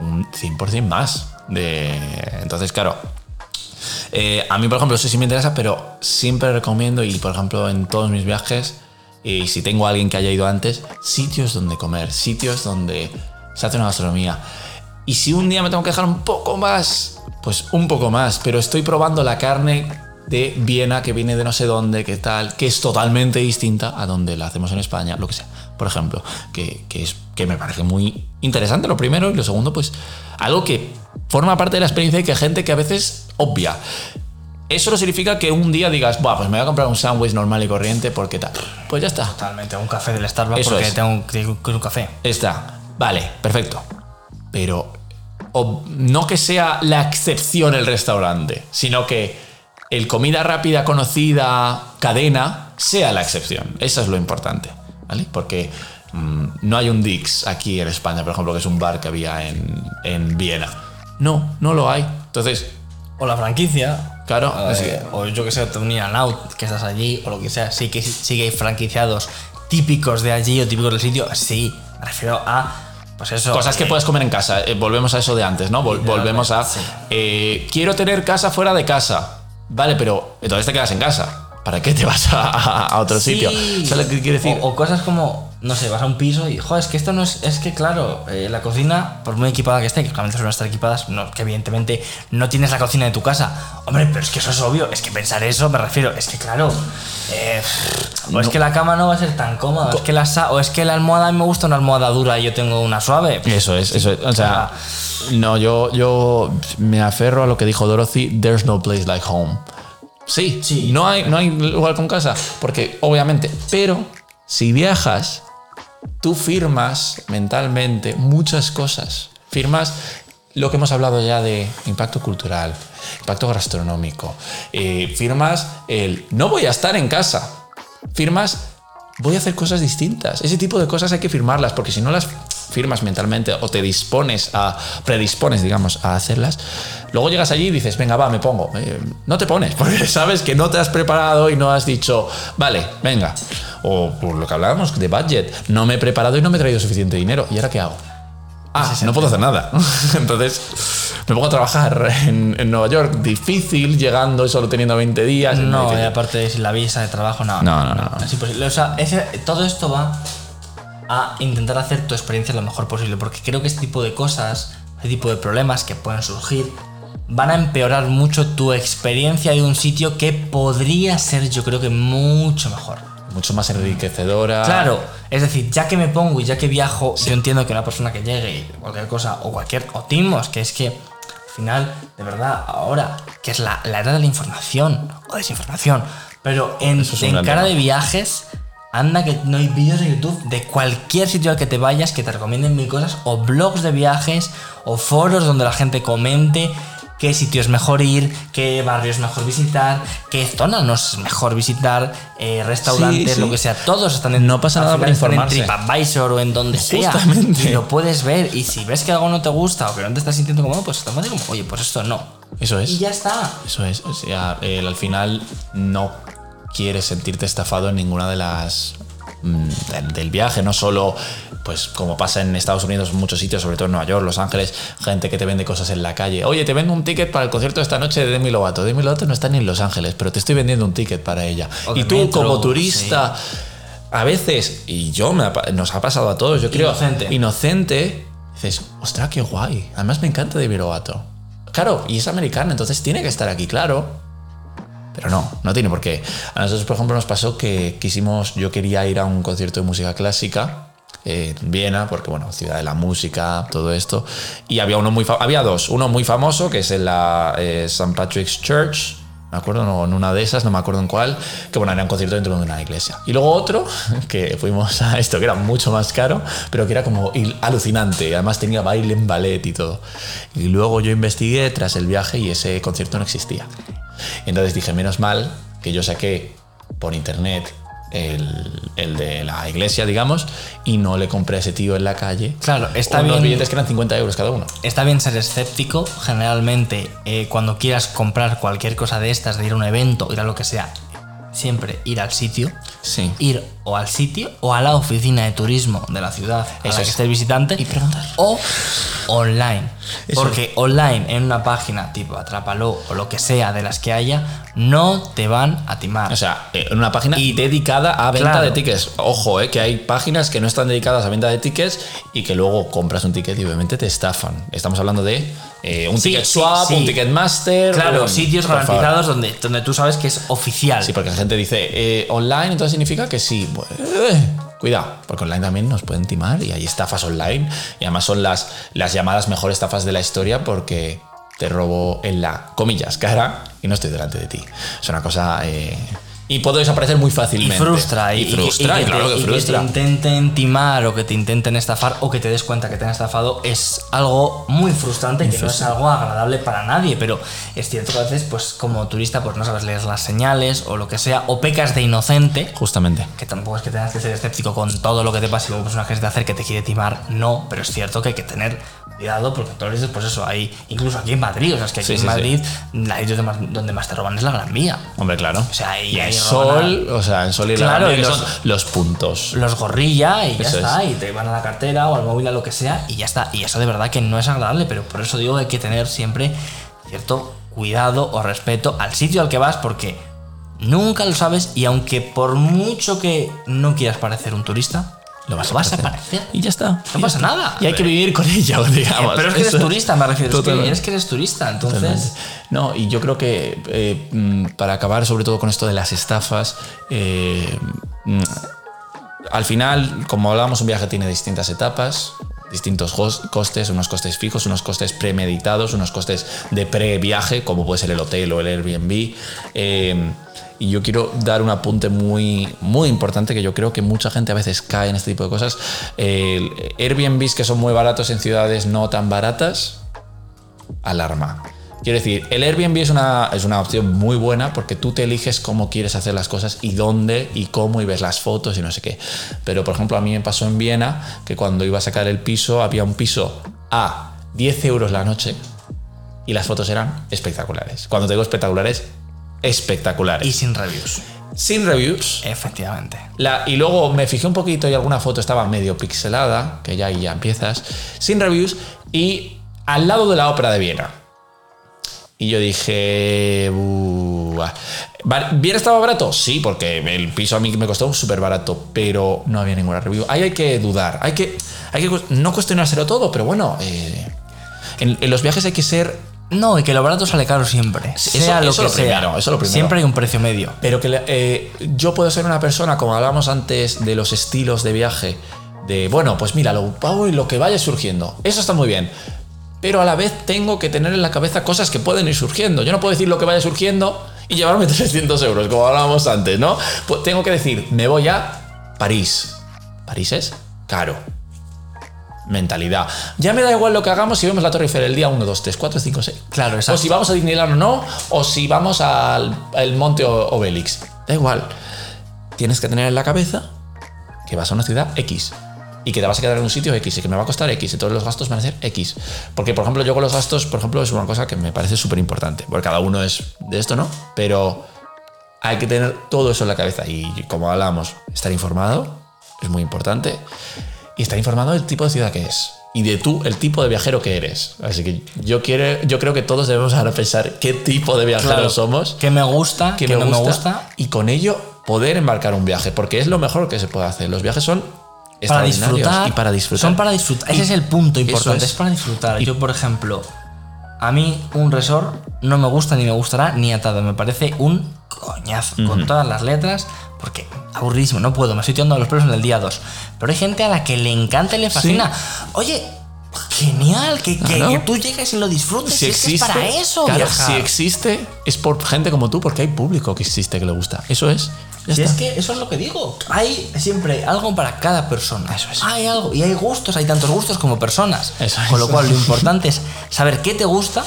un 100% más. De... Entonces, claro, eh, a mí, por ejemplo, eso sí me interesa, pero siempre recomiendo, y por ejemplo, en todos mis viajes, y si tengo a alguien que haya ido antes, sitios donde comer, sitios donde se hace una gastronomía. Y si un día me tengo que dejar un poco más, pues un poco más, pero estoy probando la carne de Viena que viene de no sé dónde, que tal, que es totalmente distinta a donde la hacemos en España, lo que sea, por ejemplo, que, que es, que me parece muy interesante lo primero y lo segundo, pues algo que forma parte de la experiencia y que gente que a veces obvia. Eso no significa que un día digas, Buah, pues me voy a comprar un sándwich normal y corriente porque tal. Pues ya está. Totalmente, un café del Starbucks Eso porque es. tengo un, tengo un café. Está. Vale, perfecto. Pero o- no que sea la excepción el restaurante, sino que el comida rápida conocida cadena sea la excepción. Eso es lo importante, ¿vale? Porque mm, no hay un Dix aquí en España, por ejemplo, que es un bar que había en, en Viena. No, no lo hay. Entonces, O la franquicia. Claro, eh, es que- o yo que sé, and Out, que estás allí, o lo que sea. Sí que, sí que hay franquiciados típicos de allí o típicos del sitio. Sí, me refiero a. Pues eso. Cosas que eh, puedes comer en casa. Eh, volvemos a eso de antes, ¿no? Vol- volvemos a. sí. eh, quiero tener casa fuera de casa. Vale, pero entonces te quedas en casa. ¿Para qué te vas a, a- a otro sí. sitio? ¿Sabes lo que quiero decir? O, o cosas como, no sé, vas a un piso y, joder, es que esto no es. Es que, claro, eh, la cocina, por muy equipada que esté, que realmente suelen estar equipadas, no, que evidentemente no tienes la cocina de tu casa. Hombre, pero es que eso es obvio. Es que pensar eso, me refiero, es que, claro. eh, o es No. que la cama no va a ser tan cómoda, o es que la, o es que la almohada, a mí me gusta una almohada dura y yo tengo una suave. Eso es, eso es. O sea, no, yo, yo me aferro a lo que dijo Dorothy: There's no place like home. Sí, Sí. No, hay, no hay lugar con casa. Porque, obviamente, pero si viajas, tú firmas mentalmente muchas cosas. Firmas lo que hemos hablado ya de impacto cultural, impacto gastronómico. eh, firmas el no voy a estar en casa. Firmas voy a hacer cosas distintas. Ese tipo de cosas hay que firmarlas porque si no las firmas mentalmente o te dispones a, predispones, digamos, a hacerlas, luego llegas allí y dices, venga, va, me pongo. Eh, no te pones, <laughs> porque sabes que no te has preparado y no has dicho, vale, venga. O por lo que hablábamos de budget, no me he preparado y no me he traído suficiente dinero. ¿Y ahora qué hago? Ah, no puedo hacer nada. <laughs> Entonces me pongo a trabajar en, en, Nueva York, difícil, llegando y solo teniendo 20 días. No, y aparte la visa de trabajo, no. No, no, no. Es imposible. O sea, ese, todo esto va a intentar hacer tu experiencia lo mejor posible, porque creo que este tipo de cosas, este tipo de problemas que pueden surgir, van a empeorar mucho tu experiencia de un sitio que podría ser, yo creo que mucho mejor. Mucho más enriquecedora. Claro, es decir, ya que me pongo y ya que viajo, yo entiendo que una persona que llegue y cualquier cosa, o cualquier, o timos, que es que al final, de verdad, ahora, que es la, la era de la información o desinformación, pero en, en cara de viajes, Anda que no hay vídeos de YouTube de cualquier sitio al que te vayas que te recomienden mil cosas, o blogs de viajes, o foros donde la gente comente qué sitio es mejor ir, qué barrio es mejor visitar, qué zona no es mejor visitar, eh, restaurantes, Sí, sí. lo que sea. Todos están en No pasa nada están informarse. En TripAdvisor o en donde sea. Justamente. Y lo puedes ver. Y si ves que algo no te gusta o que no te estás sintiendo cómodo, pues estás como, oye, pues esto no. Eso es. Y ya está. Eso es. O sea, al final no quieres sentirte estafado en ninguna de las mm, del, viaje, no solo pues como pasa en Estados Unidos en muchos sitios, sobre todo en Nueva York, Los Ángeles, gente que te vende cosas en la calle. Oye, te vendo un ticket para el concierto de esta noche de Demi Lovato. Demi Lovato no está ni en Los Ángeles, pero te estoy vendiendo un ticket para ella. O Y tú metro, como turista, a veces, y yo me ha nos ha pasado a todos, yo creo, Inocente. inocente, dices, ostras, qué guay. Además me encanta Demi Lovato. Claro, y es americana, entonces tiene que estar aquí, claro. Pero no, no tiene por qué. A nosotros, por ejemplo, nos pasó que quisimos, yo quería ir a un concierto de música clásica eh, en Viena, porque bueno, ciudad de la música, todo esto. Y había uno muy había dos, uno muy famoso que es en la eh, St. Patrick's Church, me acuerdo, no, en una de esas, no me acuerdo en cuál, que bueno, era un concierto dentro de una iglesia. Y luego otro, <laughs> que fuimos a esto, que era mucho más caro, pero que era como alucinante, además tenía baile en ballet y todo. Y luego yo investigué tras el viaje y ese concierto no existía. Entonces dije, menos mal que yo saqué por internet el, el de la iglesia, digamos, y no le compré a ese tío en la calle. Claro, está unos bien. billetes que eran 50 euros cada uno. Está bien ser escéptico. Generalmente, eh, cuando quieras comprar cualquier cosa de estas, de ir a un evento, ir a lo que sea, siempre ir al sitio. Sí. Ir o al sitio o a la oficina de turismo de la ciudad a Eso la que esté el visitante. Y preguntar. O online. Eso Porque online, en una página tipo Atrápalo o lo que sea de las que haya, no te van a timar. O sea, eh, en una página y dedicada a venta Claro. de tickets. Ojo, eh, que hay páginas que no están dedicadas a venta de tickets y que luego compras un ticket y obviamente te estafan. Estamos hablando de eh, un Sí, ticket swap, sí. un ticket master. claro, un- sitios favor. garantizados donde, donde tú sabes que es oficial. Sí, porque la gente dice eh, online, entonces significa que sí. Pues, eh, cuidado, porque online también nos pueden timar y hay estafas online. Y además son las, las llamadas mejor estafas de la historia porque te robo en la, comillas, cara y no estoy delante de ti. Es una cosa... eh, y puedo desaparecer muy y fácilmente. frustra, y, Y frustra, y y que, claro te, que y que frustra. te intenten timar o que te intenten estafar o que te des cuenta que te han estafado es algo muy frustrante, que no es algo agradable para nadie, pero es cierto que a veces, pues como turista, pues no sabes leer las señales o lo que sea, o pecas de inocente, Justamente. que tampoco es que tengas que ser escéptico con todo lo que te pasa y luego persona que se te acerque te quiere timar, no, pero es cierto que hay que tener cuidado porque todos veces, pues eso, hay, incluso aquí en Madrid, o sea, es que aquí Sí, en sí, sí. Madrid, la sitio donde más, te roban es la Gran Vía. Hombre, claro. O sea, y roban sol, o sea, en sol y la Claro, Gran y los- son los puntos. los gorrilla y ya Eso está, y te van a la cartera o al móvil a lo que sea y ya está. Y eso de verdad que no es agradable, pero por eso digo que hay que tener siempre cierto cuidado o respeto al sitio al que vas porque nunca lo sabes y aunque por mucho que no quieras parecer un turista, Lo vas, a parecer. Y ya está. No pasa nada. Y hay que vivir con ella, <laughs> digamos. Pero es que eres Eso- turista, me refiero. Es que eres que eres turista, entonces... Totalmente. No, y yo creo que eh, mm, para acabar sobre todo con esto de las estafas, eh, mm, al final, como hablábamos, un viaje tiene distintas etapas, distintos costes, unos costes fijos, unos costes premeditados, unos costes de pre-viaje, como puede ser el hotel o el Airbnb. Eh, y yo quiero dar un apunte muy, muy importante que yo creo que mucha gente a veces cae en este tipo de cosas. El Airbnbs que son muy baratos en ciudades no tan baratas, alarma. Quiero decir, el Airbnb es una, es una opción muy buena porque tú te eliges cómo quieres hacer las cosas y dónde y cómo y ves las fotos y no sé qué. Pero, por ejemplo, a mí me pasó en Viena que cuando iba a sacar el piso había un piso a 10 euros la noche y las fotos eran espectaculares. Cuando te digo espectaculares, espectaculares. Y sin reviews. sin reviews. Efectivamente. La- y luego me fijé un poquito y alguna foto estaba medio pixelada, que ya ahí ya empiezas, sin reviews, y al lado de la ópera de Viena. Y yo dije, ¿Bien estaba barato? Sí, porque el piso a mí me costó súper barato, pero no había ninguna review. Ahí hay que dudar, hay que, hay que no cuestionárselo todo, pero bueno, eh, en, en los viajes hay que ser No, y que lo barato sale caro siempre. Sea eso- lo eso que lo sea. primero, eso lo primero. Siempre hay un precio medio. Pero que eh, yo puedo ser una persona, como hablábamos antes de los estilos de viaje, de, bueno, pues mira, lo pago y lo que vaya surgiendo. Eso está muy bien. Pero a la vez tengo que tener en la cabeza cosas que pueden ir surgiendo. Yo no puedo decir lo que vaya surgiendo y llevarme <laughs> 300 euros, como hablábamos antes, ¿no? Pues tengo que decir, me voy a París. París es caro. Mentalidad. Ya me da igual lo que hagamos si vemos la Torre Eiffel el día 1, 2, 3, 4, 5, 6. Claro, O exacto. si vamos a Disneyland o no, o si vamos al, al Monte O- Obelix. Da igual. Tienes que tener en la cabeza que vas a una ciudad X y que te vas a quedar en un sitio X y que me va a costar X y todos los gastos van a ser X. Porque, por ejemplo, yo con los gastos, por ejemplo, es una cosa que me parece súper importante. Porque cada uno es de esto, ¿no? Pero hay que tener todo eso en la cabeza. Y como hablamos, estar informado es muy importante. Y estar informado del tipo de ciudad que es. Y de tú, el tipo de viajero que eres. Así que yo, quiero, yo creo que todos debemos ahora pensar qué tipo de viajeros Claro. somos ¿Qué me gusta? que ¿Qué me no gusta, me gusta? y con ello poder embarcar un viaje, porque es lo mejor que se puede hacer. Los viajes son Para disfrutar. y para disfrutar. Son para disfrutar. Ese Y es el punto importante. es. Es. para disfrutar. Yo, por ejemplo, a mí un resort no me gusta ni me gustará ni atado. Me parece un coñazo. Con todas las letras. Porque aburridísimo. No puedo. Me estoy tirando los pelos en el día 2. Pero hay gente a la que le encanta y le fascina. Oye. Genial, que, que- tú llegues y lo disfrutes. si y es que es para eso, claro, viajar. si existe, es por gente como tú, porque hay público que existe que le gusta. Eso es. Ya Si está. es que eso es lo que digo. Hay siempre algo para cada persona. Eso es. Hay algo. Y hay gustos, hay tantos gustos como personas. Eso es. Con lo cual, lo importante es saber qué te gusta,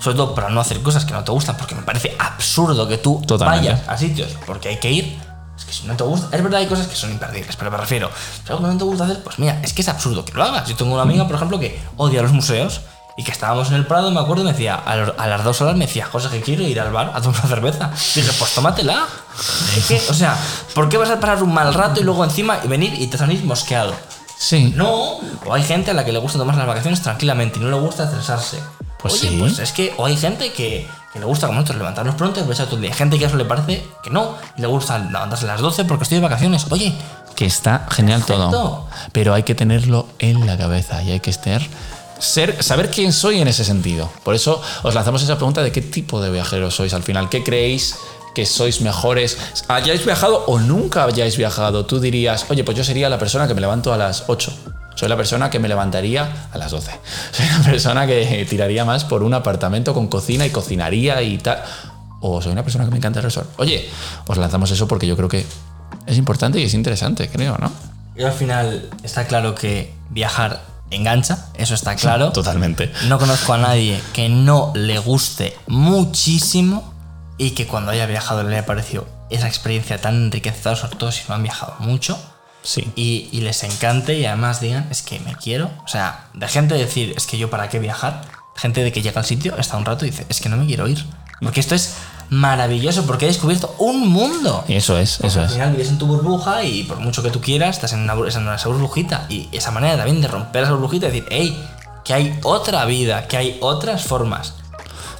sobre todo para no hacer cosas que no te gustan, porque me parece absurdo que tú Totalmente. vayas a sitios porque hay que ir. Es que si no te gusta, es verdad, hay cosas que son imperdibles, pero me refiero. Si algo que no te gusta hacer, pues mira, es que es absurdo que lo hagas. Yo tengo una amiga, por ejemplo, que odia los museos y que estábamos en el Prado, me acuerdo, y me decía, a, las dos horas me decía, José, que quiero ir al bar a tomar una <laughs> cerveza. dije, pues tómatela. Que, o sea, ¿por qué vas a parar un mal rato y luego encima y venir y te salís mosqueado? Sí. No, o hay gente a la que le gusta tomar las vacaciones tranquilamente y no le gusta estresarse. Pues Oye, sí. pues es que, o hay gente que, que le gusta como nosotros levantarnos pronto y aprovechar todo el día. Hay gente que a eso le parece que no, y le gusta levantarse a las 12 porque estoy de vacaciones. Oye, Que está genial todo. Perfecto. Pero hay que tenerlo en la cabeza y hay que estar. Ser, saber quién soy en ese sentido. Por eso os lanzamos esa pregunta de qué tipo de viajeros sois al final. ¿Qué creéis que sois mejores? ¿Hayáis viajado o nunca hayáis viajado? Tú dirías, oye, pues yo sería la persona que me levanto a las 8. Soy la persona que me levantaría a las 12. <laughs> Soy la persona que tiraría más por un apartamento con cocina y cocinaría y tal. O soy una persona que me encanta el resort. Oye, os lanzamos eso porque yo creo que es importante y es interesante, creo, ¿no? yo al final está claro que viajar engancha, eso está claro. <laughs> Totalmente. No conozco a nadie que no le guste muchísimo y que cuando haya viajado le haya parecido esa experiencia tan enriquecedora, sobre todo si no han viajado mucho, Sí. y, y les encante y además digan, es que me quiero. O sea, de gente decir, es que yo para qué viajar, gente de que llega al sitio, está un rato y dice, es que no me quiero ir. Porque esto es maravilloso, porque he descubierto un mundo. Eso es, eso Al es. final vives en tu burbuja y por mucho que tú quieras, estás en una, en esa burbujita. Y esa manera también de romper esa burbujita y decir, hey, que hay otra vida, que hay otras formas.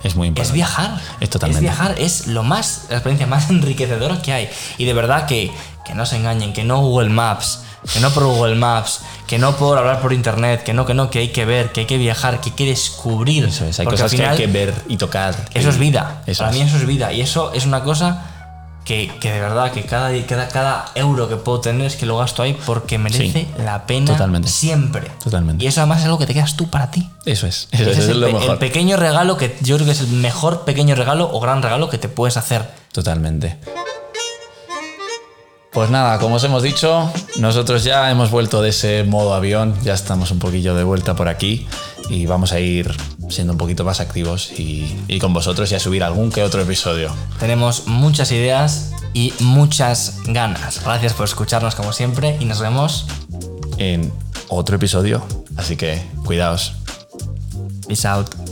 Es muy Es importante. viajar. Es totalmente. viajar, es lo más, la experiencia más <laughs> enriquecedora que hay. Y de verdad que, que no se engañen, que no Google Maps, que no por Google Maps, que no por hablar por internet, que no, que no, que hay que ver, que hay que viajar, que hay que descubrir. Eso es. Hay Porque cosas al que hay final que ver y tocar. Eso es vida. Eso Para es. mí eso es vida. Y eso es una cosa que, que de verdad, que cada, cada, cada euro que puedo tener es que lo gasto ahí porque merece Sí, la pena totalmente. siempre. Totalmente. Y eso además es algo que te quedas tú para ti. Eso es. Eso, es es el, lo pe- el mejor. pequeño regalo que yo creo que es el mejor pequeño regalo o gran regalo que te puedes hacer. Totalmente. Pues nada, como os hemos dicho, nosotros ya hemos vuelto de ese modo avión, ya estamos un poquillo de vuelta por aquí y vamos a ir siendo un poquito más activos y, y con vosotros y a subir algún que otro episodio. Tenemos muchas ideas y muchas ganas. Gracias por escucharnos como siempre y nos vemos. En otro episodio. Así que cuidaos. Peace out.